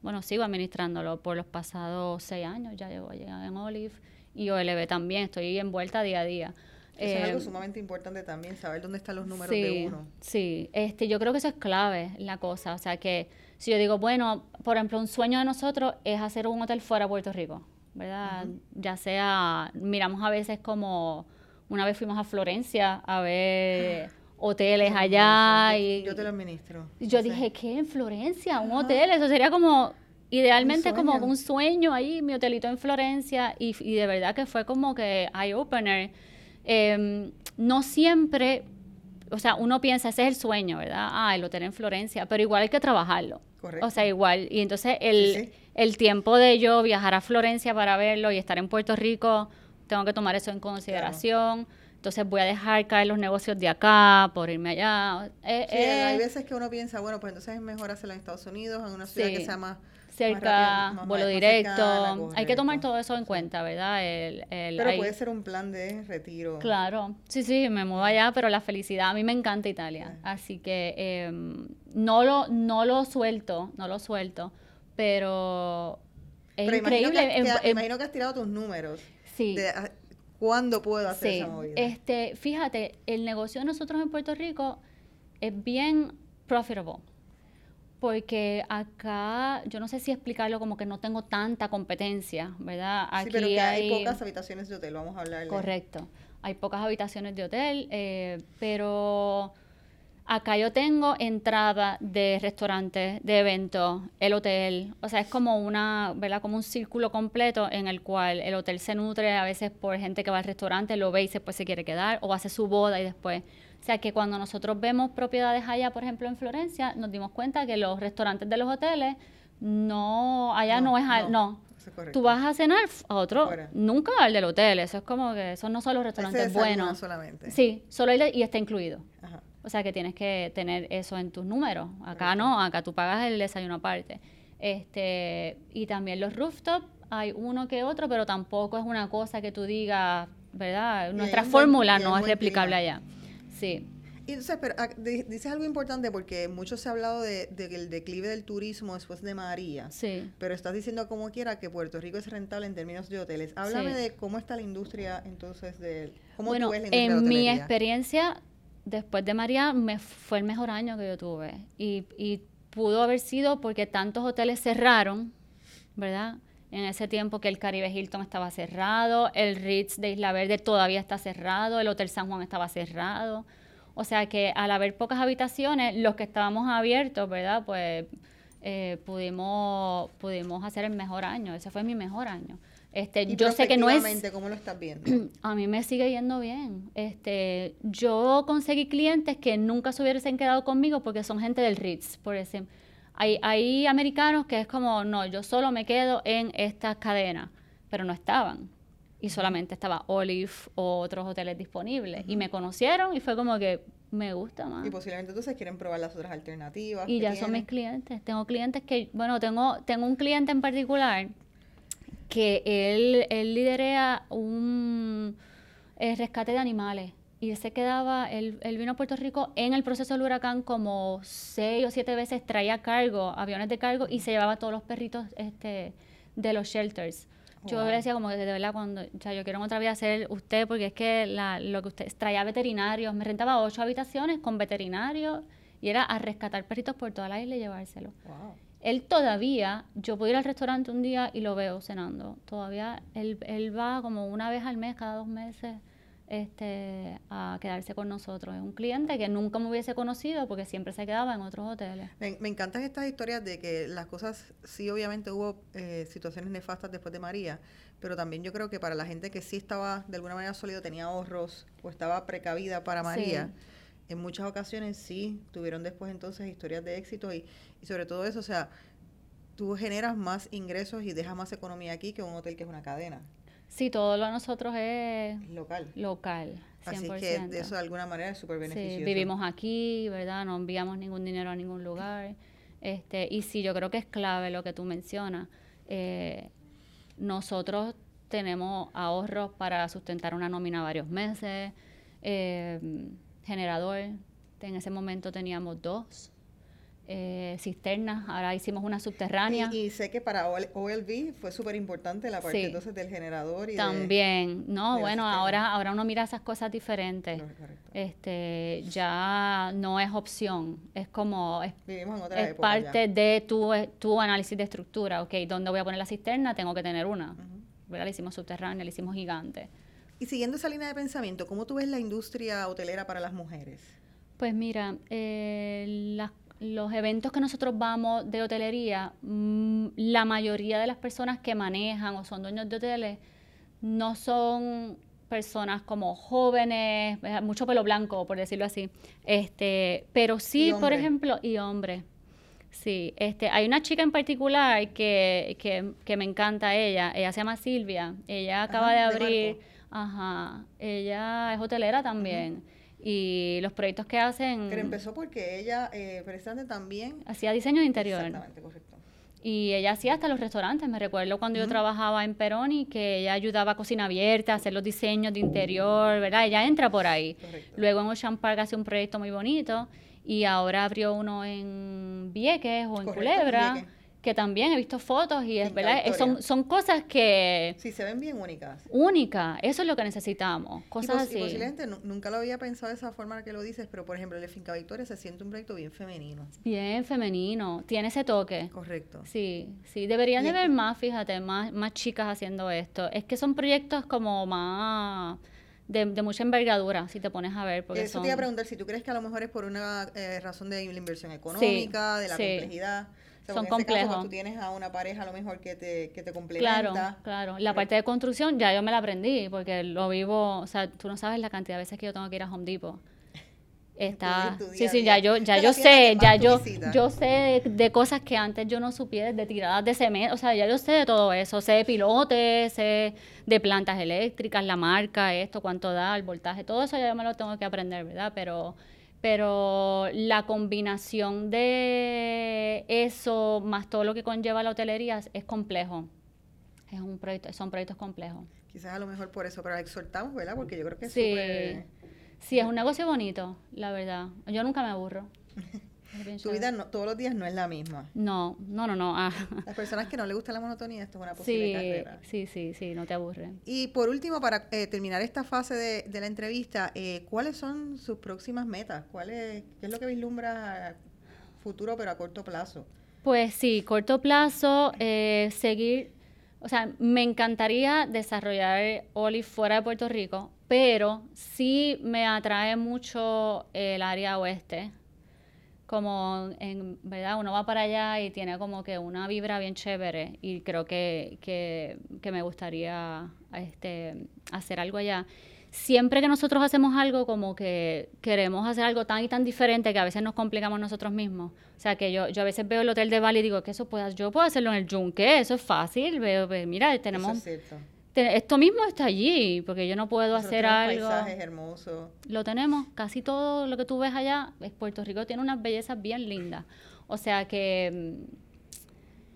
bueno, sigo administrándolo por los pasados seis años, ya llevo llegar en Olive y OLB también, estoy envuelta día a día. Eso es algo eh, sumamente importante también, saber dónde están los números de uno. Sí, este, yo creo que eso es clave, la cosa. O sea, que si yo digo, bueno, por ejemplo, un sueño de nosotros es hacer un hotel fuera de Puerto Rico, ¿verdad? Ya sea, miramos a veces como, una vez fuimos a Florencia a ver *gasps* hoteles allá. y yo te lo administro. Yo dije, ¿qué? ¿En Florencia? ¿Un hotel? Eso sería como, idealmente como un sueño ahí, mi hotelito en Florencia. Y, y de verdad que fue como que eye-opener. Em, no siempre o sea, uno piensa, ese es el sueño, ¿verdad? Ah, el hotel en Florencia, pero igual hay que trabajarlo. O sea, igual. Y entonces el, el tiempo de yo viajar a Florencia para verlo y estar en Puerto Rico, tengo que tomar eso en consideración. Entonces voy a dejar caer los negocios de acá por irme allá. Eh, sí, hay eh. veces que uno piensa, bueno, pues entonces es mejor hacerlo en Estados Unidos, en una ciudad que sea más cerca, vuelo directo. hay que tomar todo eso en cuenta, ¿verdad? El, pero puede ser un plan de retiro. Claro, sí, sí, me muevo allá, pero la felicidad, a mí me encanta Italia, así que em, no, lo, no lo suelto, no lo suelto, pero es increíble. Imagino que, imagino que has tirado tus números. Sí. Ah, ¿Cuándo puedo hacer esa movida? Este, fíjate, el negocio de nosotros en Puerto Rico es bien profitable. Porque acá, yo no sé si explicarlo como que no tengo tanta competencia, ¿verdad? Aquí sí, pero que hay, pocas habitaciones de hotel, vamos a hablar. Correcto. Hay pocas habitaciones de hotel, eh, pero Acá yo tengo entrada de restaurantes, de eventos, el hotel. O sea, es como una, ¿verdad? Como un círculo completo en el cual el hotel se nutre a veces por gente que va al restaurante, lo ve y después se quiere quedar, o hace su boda y después. O sea, que cuando nosotros vemos propiedades allá, por ejemplo, en Florencia, nos dimos cuenta que los restaurantes de los hoteles, no, allá no, es, no. no. Tú vas a cenar a otro, nunca al del hotel. Eso es como que esos no son los restaurantes buenos. solamente. Sí, solo el y está incluido. Ajá. O sea que tienes que tener eso en tus números. Acá no, acá tú pagas el desayuno aparte. Este, y también los rooftops, hay uno que otro, pero tampoco es una cosa que tú digas, ¿verdad? Nuestra fórmula no es replicable allá. Sí. Y entonces, pero ah, dices algo importante porque mucho se ha hablado del de, declive del turismo después de María. Sí. Pero estás diciendo como quiera que Puerto Rico es rentable en términos de hoteles. Háblame de cómo está la industria entonces de cómo bueno, tú ves la industria en mi experiencia después de María me fue el mejor año que yo tuve. Y, y pudo haber sido porque tantos hoteles cerraron, ¿verdad? En ese tiempo que el Caribe Hilton estaba cerrado, el Ritz de Isla Verde todavía está cerrado, el Hotel San Juan estaba cerrado. O sea que al haber pocas habitaciones, los que estábamos abiertos, ¿verdad? Pues eh, pudimos, pudimos hacer el mejor año. Ese fue mi mejor año. Este, yo sé que no es. ¿Cómo lo estás viendo? *clears throat* A mí me sigue yendo bien. Este, yo conseguí clientes que nunca se hubiesen quedado conmigo porque son gente del Ritz, por ejemplo. Hay, hay americanos que es como, no, yo solo me quedo en esta cadena, pero no estaban. Y solamente estaba Olive o otros hoteles disponibles. Y me conocieron y fue como que me gusta más. Y posiblemente entonces quieren probar las otras alternativas. Y ya son mis clientes. Tengo clientes que, bueno, tengo, tengo un cliente en particular que él, él liderea un eh, rescate de animales. Y él se quedaba, él, vino a Puerto Rico en el proceso del huracán como seis o siete veces, traía cargo, aviones de cargo, y se llevaba todos los perritos este, de los shelters. Yo le decía como que de verdad cuando, o sea, yo quiero otra vez hacer usted porque es que la, lo que usted traía veterinarios, me rentaba ocho habitaciones con veterinarios y era a rescatar perritos por toda la isla y llevárselos. Wow él todavía, yo puedo ir al restaurante un día y lo veo cenando. Todavía él, él va como una vez al mes, cada dos meses, este, a quedarse con nosotros. Es un cliente que nunca me hubiese conocido porque siempre se quedaba en otros hoteles. Me, encantan estas historias de que las cosas, sí, obviamente hubo eh, situaciones nefastas después de María, pero también yo creo que para la gente que sí estaba de alguna manera sólido, tenía ahorros o estaba precavida para María en muchas ocasiones sí tuvieron después entonces historias de éxito y, y sobre todo eso, o sea, tú generas más ingresos y dejas más economía aquí que un hotel que es una cadena. Sí, todo lo de nosotros es local. Local. 100%. Así que eso de alguna manera es súper beneficioso. Sí, vivimos aquí, ¿verdad? No enviamos ningún dinero a ningún lugar. Este, y sí, yo creo que es clave lo que tú mencionas. Eh, nosotros tenemos ahorros para sustentar una nómina varios meses. Eh, generador. En ese momento teníamos dos eh, cisternas, ahora hicimos una subterránea. Y, sé que para OLV fue súper importante la parte entonces del generador. Y También, no, bueno, ahora, ahora uno mira esas cosas diferentes. este Ya no es opción, es como, es, parte de tu, tu análisis de estructura, ok, ¿dónde voy a poner la cisterna? Tengo que tener una. Le hicimos subterránea, le hicimos gigante. Y siguiendo esa línea de pensamiento, ¿cómo tú ves la industria hotelera para las mujeres? Pues mira, eh, los eventos que nosotros vamos de hotelería, mm, la mayoría de las personas que manejan o son dueños de hoteles no son personas como jóvenes, eh, mucho pelo blanco, por decirlo así. Este, pero sí, por ejemplo, y hombres. Sí, este, hay una chica en particular que, que, que, me encanta ella, ella se llama Silvia, ella acaba de abrir... Ajá, ella es hotelera también. Y los proyectos que hacen... Pero empezó porque ella, eh, también... Hacía diseño de interior. Exactamente, correcto. Y ella hacía hasta los restaurantes. Me recuerdo cuando yo trabajaba en Peroni que ella ayudaba a cocina abierta, a hacer los diseños de interior, ¿verdad? Ella entra por ahí. Luego en Ocean Park hace un proyecto muy bonito y ahora abrió uno en Vieques o en Culebra que también he visto fotos y es verdad, son, son cosas que... Sí, se ven bien únicas. Únicas, eso es lo que necesitamos, cosas así. Y posiblemente nunca lo había pensado de esa forma que lo dices, pero por ejemplo, el de Finca Victoria se siente un proyecto bien femenino. Bien femenino, tiene ese toque. Correcto. Sí, sí, deberían de ver más, fíjate, más, más chicas haciendo esto. Es que son proyectos como más... De, mucha envergadura, si te pones a ver. Porque Eso te iba a preguntar, si tú crees que a lo mejor es por una eh, razón de la inversión económica, de la complejidad son complejos. tú tienes a una pareja a lo mejor que te, que te complementa. Claro, claro. La parte de construcción ya yo me la aprendí porque lo vivo, o sea, tú no sabes la cantidad de veces que yo tengo que ir a Home Depot. Está, sí, sí, ya yo, ya yo sé, ya yo, yo sé de, cosas que antes yo no supiera, de tiradas de cemento, o sea, ya yo sé de todo eso, sé de pilotes, sé de plantas eléctricas, la marca, esto, cuánto da, el voltaje, todo eso ya yo me lo tengo que aprender, ¿verdad? Pero pero la combinación de eso más todo lo que conlleva la hotelería es complejo. Es un proyecto, son proyectos complejos. Quizás a lo mejor por eso, pero la exhortamos, ¿verdad? Porque yo creo que es sí, Sí, es un negocio bonito, la verdad. Yo nunca me aburro. *laughs* Tu vida todos los días no es la misma. No, no, no, no. Ah. *laughs* Las personas que no les gusta la monotonía, esto es una posible sí, carrera. Sí, sí, sí, no te aburre. Y por último, para eh, terminar esta fase de, la entrevista, eh, ¿cuáles son sus próximas metas? ¿Cuál es, ¿Qué es lo que vislumbra futuro, pero a corto plazo? Pues sí, corto plazo, eh, seguir, o sea, me encantaría desarrollar Oli fuera de Puerto Rico, pero sí me atrae mucho el área oeste como en verdad uno va para allá y tiene como que una vibra bien chévere y creo que, que, que, me gustaría este, hacer algo allá. Siempre que nosotros hacemos algo como que queremos hacer algo tan y tan diferente que a veces nos complicamos nosotros mismos. O sea que yo, yo a veces veo el hotel de Bali y digo que eso puedas, yo puedo hacerlo en el Yunque, eso es fácil, veo, mira, tenemos esto mismo está allí, porque yo no puedo hacer algo. paisajes hermosos. Lo tenemos, casi todo lo que tú ves allá, es Puerto Rico tiene unas bellezas bien lindas. O sea que mm,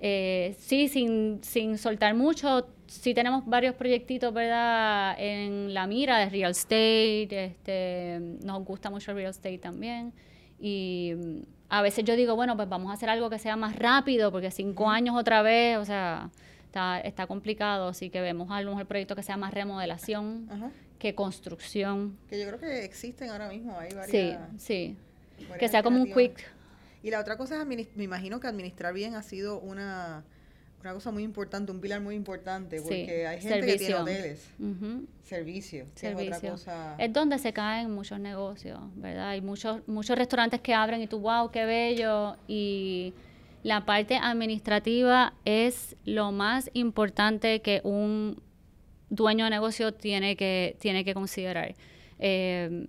eh, sí, sin, sin soltar mucho, sí tenemos varios proyectitos, ¿verdad? En la mira de real estate, este, nos gusta mucho el real estate también. Y mm, a veces yo digo, bueno, pues vamos a hacer algo que sea más rápido, porque cinco años otra vez, o sea está, complicado, así que vemos a lo mejor proyecto que sea más remodelación que construcción. Que yo creo que existen ahora mismo, hay varias. Sí, sí. que sea como un quick. Y la otra cosa es, me imagino que administrar bien ha sido una, una cosa muy importante, un pilar muy importante, porque hay gente que tiene hoteles, servicio, servicio. Es, otra cosa. es donde se caen muchos negocios, ¿verdad? Hay muchos, muchos restaurantes que abren y tú, wow, qué bello, y la parte administrativa es lo más importante que un dueño de negocio tiene que, tiene que considerar. Eh,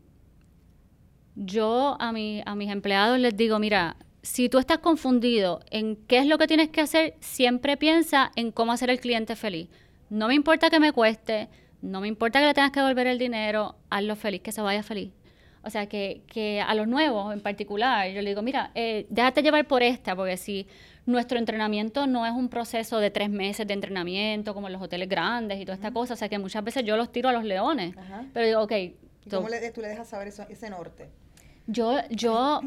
yo a, mi, a mis empleados les digo, mira, si tú estás confundido en qué es lo que tienes que hacer, siempre piensa en cómo hacer el cliente feliz. No me importa que me cueste, no me importa que le tengas que devolver el dinero, hazlo feliz, que se vaya feliz. O sea, que, que a los nuevos en particular, yo le digo, mira, eh, déjate llevar por esta, porque si nuestro entrenamiento no es un proceso de tres meses de entrenamiento como en los hoteles grandes y toda esta cosa, o sea, que muchas veces yo los tiro a los leones. Pero digo, ok. ¿Y cómo le, tú le dejas saber eso, ese norte? Yo, yo,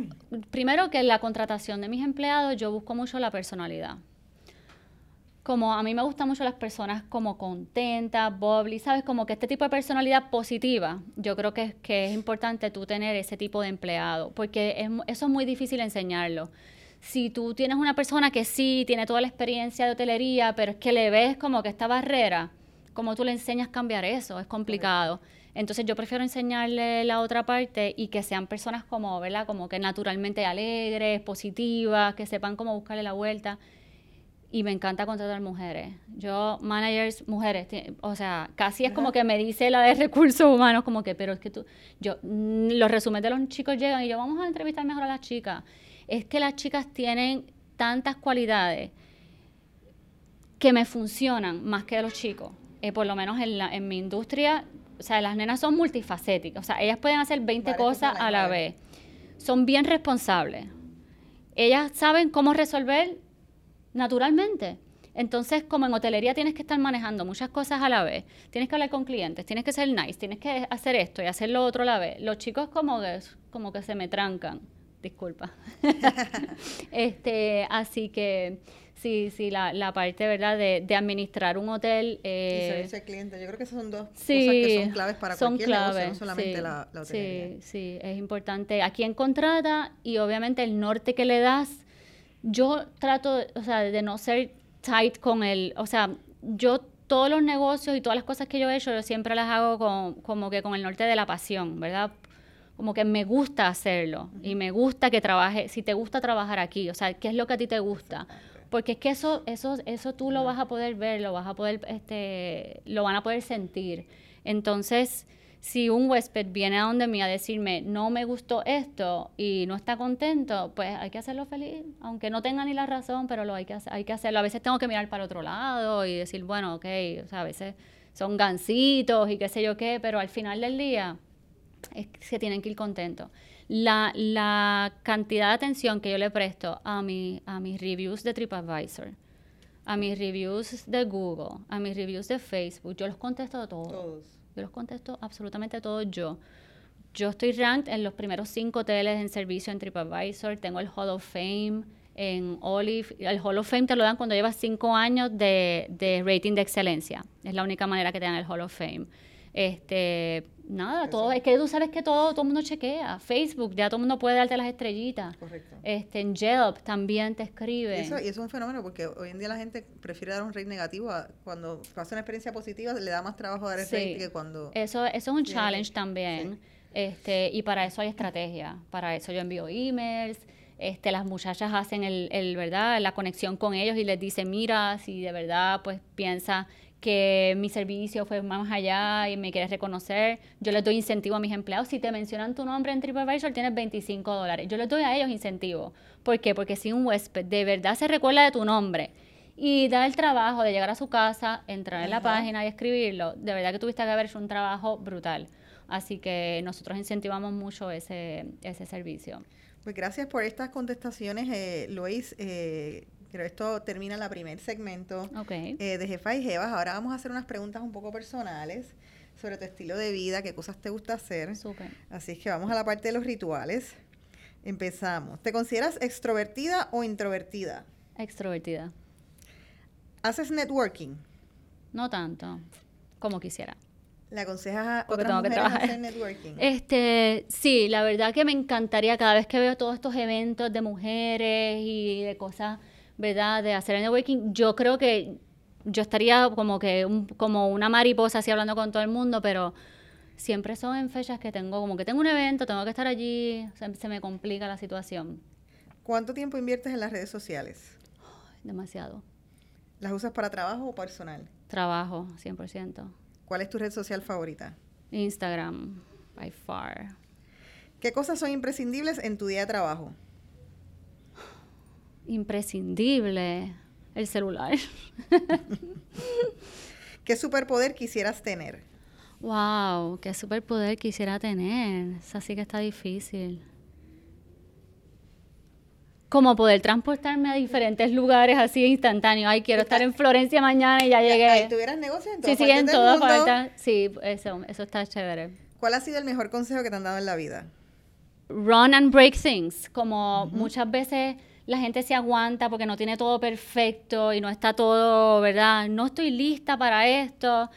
primero que en la contratación de mis empleados, yo busco mucho la personalidad como a mí me gustan mucho las personas como contentas, bubbly, ¿sabes? Como que este tipo de personalidad positiva, yo creo que, que es importante tú tener ese tipo de empleado, porque eso es muy difícil enseñarlo. Si tú tienes una persona que sí tiene toda la experiencia de hotelería, pero es que le ves como que esta barrera, como tú le enseñas a cambiar eso? Es complicado. Entonces yo prefiero enseñarle la otra parte y que sean personas como, ¿verdad? Como que naturalmente alegres, positivas, que sepan cómo buscarle la vuelta y me encanta contratar mujeres. Yo, managers, mujeres, o sea, casi es como que me dice la de *laughs* recursos humanos, como que, pero es que tú, yo, mm, los resúmenes de los chicos llegan y yo, vamos a entrevistar mejor a las chicas. Es que las chicas tienen tantas cualidades que me funcionan más que los chicos. Eh, por lo menos en, la, en mi industria, o sea, las nenas son multifacéticas, o sea, ellas pueden hacer 20 cosas a la vez. Son bien responsables. Ellas saben cómo resolver naturalmente. Entonces, como en hotelería tienes que estar manejando muchas cosas a la vez, tienes que hablar con clientes, tienes que ser nice, tienes que hacer esto y hacer lo otro a la vez. Los chicos como que, como que se me trancan, disculpa. *laughs* este, así que Sí, sí, la, la parte, ¿verdad?, de, de administrar un hotel. Eh, y al cliente. Yo creo que esas son dos cosas que son claves para son cualquier claves, negocio, no solamente la, la hotelería. Sí, sí, es importante. A quién contrata y obviamente el norte que le das. Yo trato, o sea, de no ser tight con el, o sea, yo todos los negocios y todas las cosas que yo he hecho, yo siempre las hago con, como que con el norte de la pasión, ¿verdad? Como que me gusta hacerlo y me gusta que trabaje, si te gusta trabajar aquí, o sea, ¿qué es lo que a ti te gusta? Porque es que eso, eso, eso tú lo vas a poder ver, lo vas a poder, este, lo van a poder sentir. Entonces, si un huésped viene a donde mí a decirme, no me gustó esto y no está contento, pues hay que hacerlo feliz, aunque no tenga ni la razón, pero lo hay que, hay que hacerlo. A veces tengo que mirar para otro lado y decir, bueno, ok, o sea, a veces son gancitos y qué sé yo qué, pero al final del día es que tienen que ir contentos. La, la cantidad de atención que yo le presto a, mi, a mis reviews de TripAdvisor, a mis reviews de Google, a mis reviews de Facebook, yo los contesto todos. Todos yo los contesto absolutamente todos yo. Yo estoy ranked en los primeros cinco hoteles en servicio en TripAdvisor. Tengo el Hall of Fame en Olive. El Hall of Fame te lo dan cuando llevas cinco años de, de rating de excelencia. Es la única manera que te dan el Hall of Fame. Este, nada, todo, es que tú sabes que todo, todo el mundo chequea. Facebook, ya todo el mundo puede darte las estrellitas. Correcto. Este, en Yelp también te escribe. Y eso, y eso es un fenómeno porque hoy en día la gente prefiere dar un rate negativo cuando pasa una experiencia positiva, le da más trabajo dar el rate que cuando... Eso, eso es un challenge también. Este, y para eso hay estrategia. Para eso yo envío emails. Este, las muchachas hacen el, el, ¿verdad? la conexión con ellos y les dicen, mira, si de verdad pues piensa que mi servicio fue más allá y me quieres reconocer, yo les doy incentivo a mis empleados. Si te mencionan tu nombre en TripAdvisor, tienes 25 dólares. Yo les doy a ellos incentivo. ¿Por qué? Porque si un huésped de verdad se recuerda de tu nombre y da el trabajo de llegar a su casa, entrar en la página y escribirlo, de verdad que tuviste que haber hecho un trabajo brutal. Así que nosotros incentivamos mucho ese, ese servicio. Pues gracias por estas contestaciones, eh, Luis. Eh, pero esto termina la primer segmento eh, de Jefa y Jevas. Ahora vamos a hacer unas preguntas un poco personales sobre tu estilo de vida, qué cosas te gusta hacer. Así es que vamos a la parte de los rituales. Empezamos. ¿Te consideras extrovertida o introvertida? Extrovertida. ¿Haces networking? No tanto, como quisiera. ¿Le aconsejas a otras mujeres hacer networking? Este, sí, la verdad que me encantaría cada vez que veo todos estos eventos de mujeres y de cosas ¿verdad? De hacer el networking, yo creo que yo estaría como que como una mariposa así hablando con todo el mundo, pero siempre son en fechas que tengo, como que tengo un evento, tengo que estar allí, se, me complica la situación. ¿Cuánto tiempo inviertes en las redes sociales? demasiado. ¿Las usas para trabajo o personal? Trabajo, 100%. ¿Cuál es tu red social favorita? Instagram, by far. ¿Qué cosas son imprescindibles en tu día de trabajo? Imprescindible el celular. *laughs* ¿Qué superpoder quisieras tener? Wow, qué superpoder quisiera tener. Esa sí que está difícil. Como poder transportarme a diferentes lugares así instantáneo. Ay, quiero estar en Florencia mañana y ya llegué. Tuvieras negocio en Sí, sí, en todas partes. Sí, eso, eso está chévere. ¿Cuál ha sido el mejor consejo que te han dado en la vida? Run and break things. Como muchas veces la gente se aguanta porque no tiene todo perfecto y no está todo, ¿verdad? No estoy lista para esto.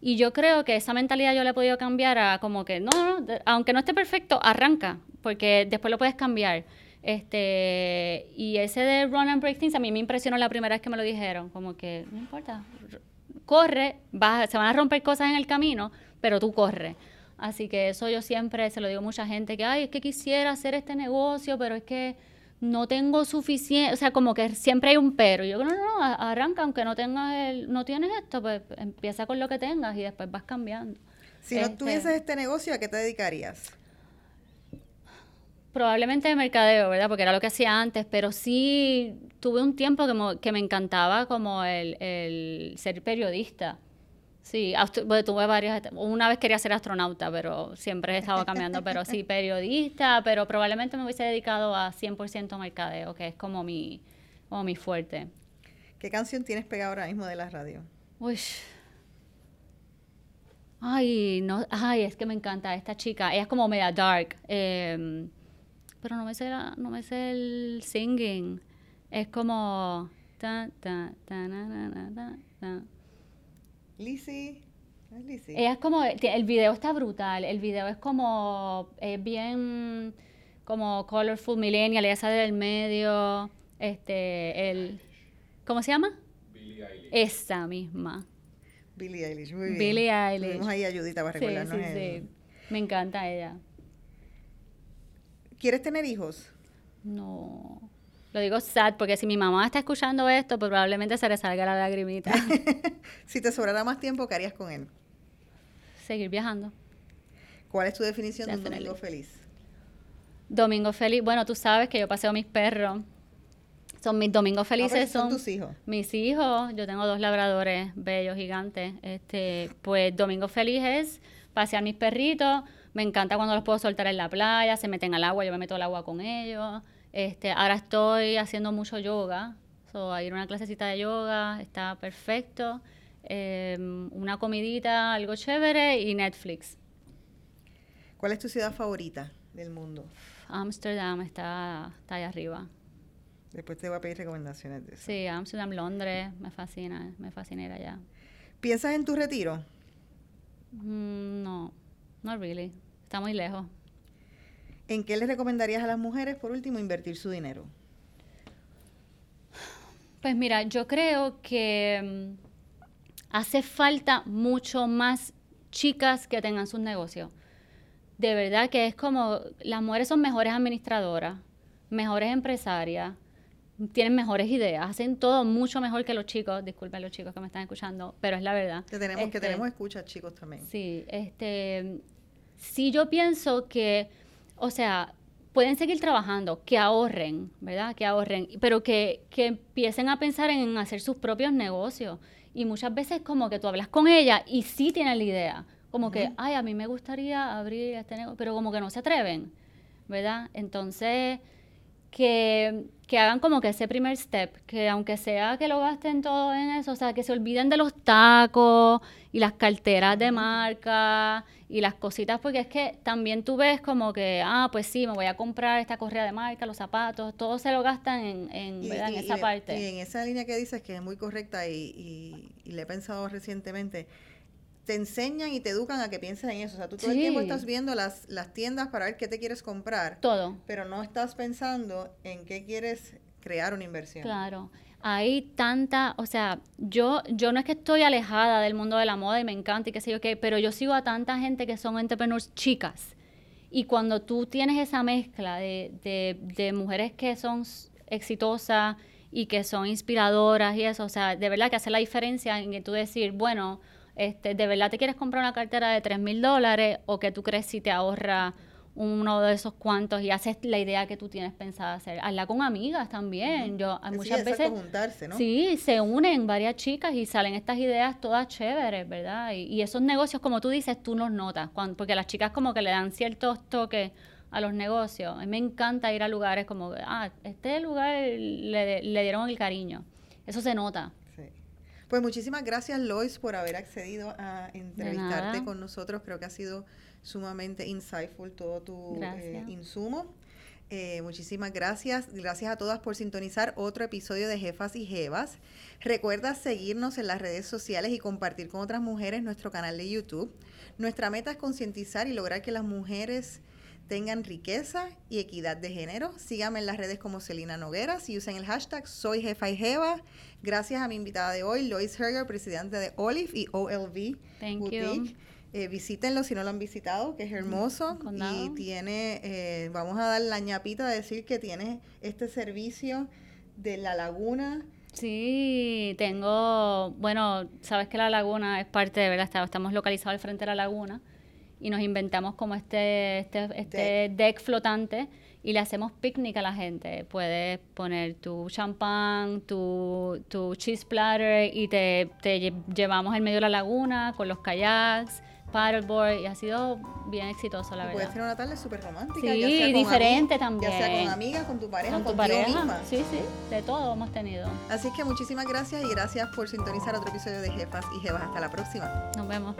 Y yo creo que esa mentalidad yo la he podido cambiar a como que, no, no, aunque no esté perfecto, arranca, porque después lo puedes cambiar. Este, y ese de run and break things a mí me impresionó la primera vez que me lo dijeron, como que no importa, corre, vas, se van a romper cosas en el camino, pero tú corre. Así que eso yo siempre se lo digo a mucha gente que, ay, es que quisiera hacer este negocio, pero es que no tengo suficiente, o sea, como que siempre hay un pero. Yo, no, no, no, arranca, aunque no tengas el, no tienes esto, pues empieza con lo que tengas y después vas cambiando. Si no este tuvieses este negocio, ¿a qué te dedicarías? Probablemente de mercadeo, ¿verdad? Porque era lo que hacía antes, pero sí tuve un tiempo que, que me encantaba como el, el ser periodista. Sí, tuve varias. Una vez quería ser astronauta, pero siempre he estado cambiando. Pero sí, periodista, pero probablemente me hubiese dedicado a 100% mercadeo, que es como mi, como mi fuerte. ¿Qué canción tienes pegada ahora mismo de la radio? Uy. Ay, no, ay, es que me encanta esta chica. Ella es como media dark. Em, pero no me sé no me sé el singing. Es como Ta, ta, ta, na, na, na, Lizzie. Ella es como, el video está brutal, el video es como, es bien como colorful millennial, ella sale del medio, este, el, ¿cómo se llama? Billie Eilish. Esa misma. Billie Eilish, muy bien. Billie Eilish. Tuvimos ahí ayudita para Sí, recordarnos. sí, el- sí. Me encanta ella. ¿Quieres tener hijos? No. Lo digo sad porque si mi mamá está escuchando esto, pues probablemente se le salga la lagrimita. *laughs* si te sobrara más tiempo, ¿qué harías con él? Seguir viajando. ¿Cuál es tu definición de un domingo feliz? Domingo feliz. Bueno, tú sabes que yo paseo mis perros. Son mis domingos Ah, felices. son son tus hijos. Mis hijos. Yo tengo dos labradores bellos, gigantes. Este, pues domingo feliz es pasear mis perritos. Me encanta cuando los puedo soltar en la playa, se meten al agua, yo me meto al agua con ellos. Este, ahora estoy haciendo mucho yoga. So, a ir a una clasecita de yoga está perfecto. Em, una comidita, algo chévere y Netflix. ¿Cuál es tu ciudad favorita del mundo? Amsterdam está, está ahí arriba. Después te voy a pedir recomendaciones de eso. Sí, Amsterdam, Londres, me fascina, me fascina ir allá. ¿Piensas en tu retiro? Mm, no, no really. Está muy lejos. ¿En qué les recomendarías a las mujeres, por último, invertir su dinero? Pues mira, yo creo que mm, hace falta mucho más chicas que tengan sus negocios. De verdad que es como, las mujeres son mejores administradoras, mejores empresarias, tienen mejores ideas, hacen todo mucho mejor que los chicos, disculpen los chicos que me están escuchando, pero es la verdad. Que tenemos, que Este, tenemos escuchas, chicos, también. Sí, este, sí yo pienso que, o sea, pueden seguir trabajando, que ahorren, ¿verdad? Que ahorren, pero que, que empiecen a pensar en hacer sus propios negocios. Y muchas veces como que tú hablas con ella y sí tienen la idea, como que, ay, a mí me gustaría abrir este negocio, pero como que no se atreven, ¿verdad? Entonces, que, que hagan como que ese primer step, que aunque sea que lo gasten todo en eso, o sea, que se olviden de los tacos y las carteras de marca y las cositas, porque es que también tú ves como que, ah, pues sí, me voy a comprar esta correa de marca, los zapatos, todo se lo gastan en, en, ¿verdad? en esa y- parte. y en esa línea que dices, que es muy correcta y, y- y le he pensado recientemente, te enseñan y te educan a que pienses en eso. O sea, tú todo el tiempo estás viendo las, las tiendas para ver qué te quieres comprar, todo. pero no estás pensando en qué quieres crear una inversión. Claro. Hay tanta, o sea, yo, yo no es que estoy alejada del mundo de la moda y me encanta y qué sé yo qué, pero yo sigo a tanta gente que son entrepreneurs chicas. Y cuando tú tienes esa mezcla de, de, de mujeres que son exitosas y que son inspiradoras y eso, o sea, de verdad que hace la diferencia en que tú decir, bueno, este, de verdad te quieres comprar una cartera de 3 mil dólares o que tú crees si te ahorra uno de esos cuantos y haces la idea que tú tienes pensada hacer. Hazla con amigas también. Yo hay Sí, muchas exacto, veces juntarse, ¿no? sí se unen varias chicas y salen estas ideas todas chéveres, ¿verdad? Y, y esos negocios, como tú dices, tú los notas, cuan- porque las chicas como que le dan ciertos toques a los negocios. A mí me encanta ir a lugares como, ah, este lugar le, le dieron el cariño. Eso se nota. Pues muchísimas gracias, Lois, por haber accedido a entrevistarte con nosotros. Creo que ha sido sumamente insightful todo tu eh, insumo. Eh, muchísimas gracias. Gracias a todas por sintonizar otro episodio de Jefas y Jevas. Recuerda seguirnos en las redes sociales y compartir con otras mujeres nuestro canal de YouTube. Nuestra meta es concientizar y lograr que las mujeres tengan riqueza y equidad de género. Síganme en las redes como Celina Nogueras y usen el hashtag Soy Jefa y Jeva. Gracias a mi invitada de hoy, Lois Herger, presidente de Olive y OLV Thank Boutique. you. Eh, visítenlo si no lo han visitado, que es hermoso. Y tiene, eh, vamos a dar la ñapita de decir que tiene este servicio de la laguna. Sí, tengo, bueno, sabes que la laguna es parte de, ¿verdad? Estamos localizados al frente de la laguna y nos inventamos como este, este, este deck. flotante y le hacemos picnic a la gente. Puedes poner tu champán, tu, tu cheese platter y te, te lle- llevamos en medio de la laguna con los kayaks, paddleboard y ha sido bien exitoso, la Y verdad. puedes tener una tarde súper romántica. Sí, ya sea con diferente ami- Ya sea también. con amigas, con tu pareja, Con tu pareja. misma. Sí, sí, de todo hemos tenido. Así que muchísimas gracias y gracias por sintonizar otro episodio de Jefas y Jevas. Hasta la próxima. Nos vemos.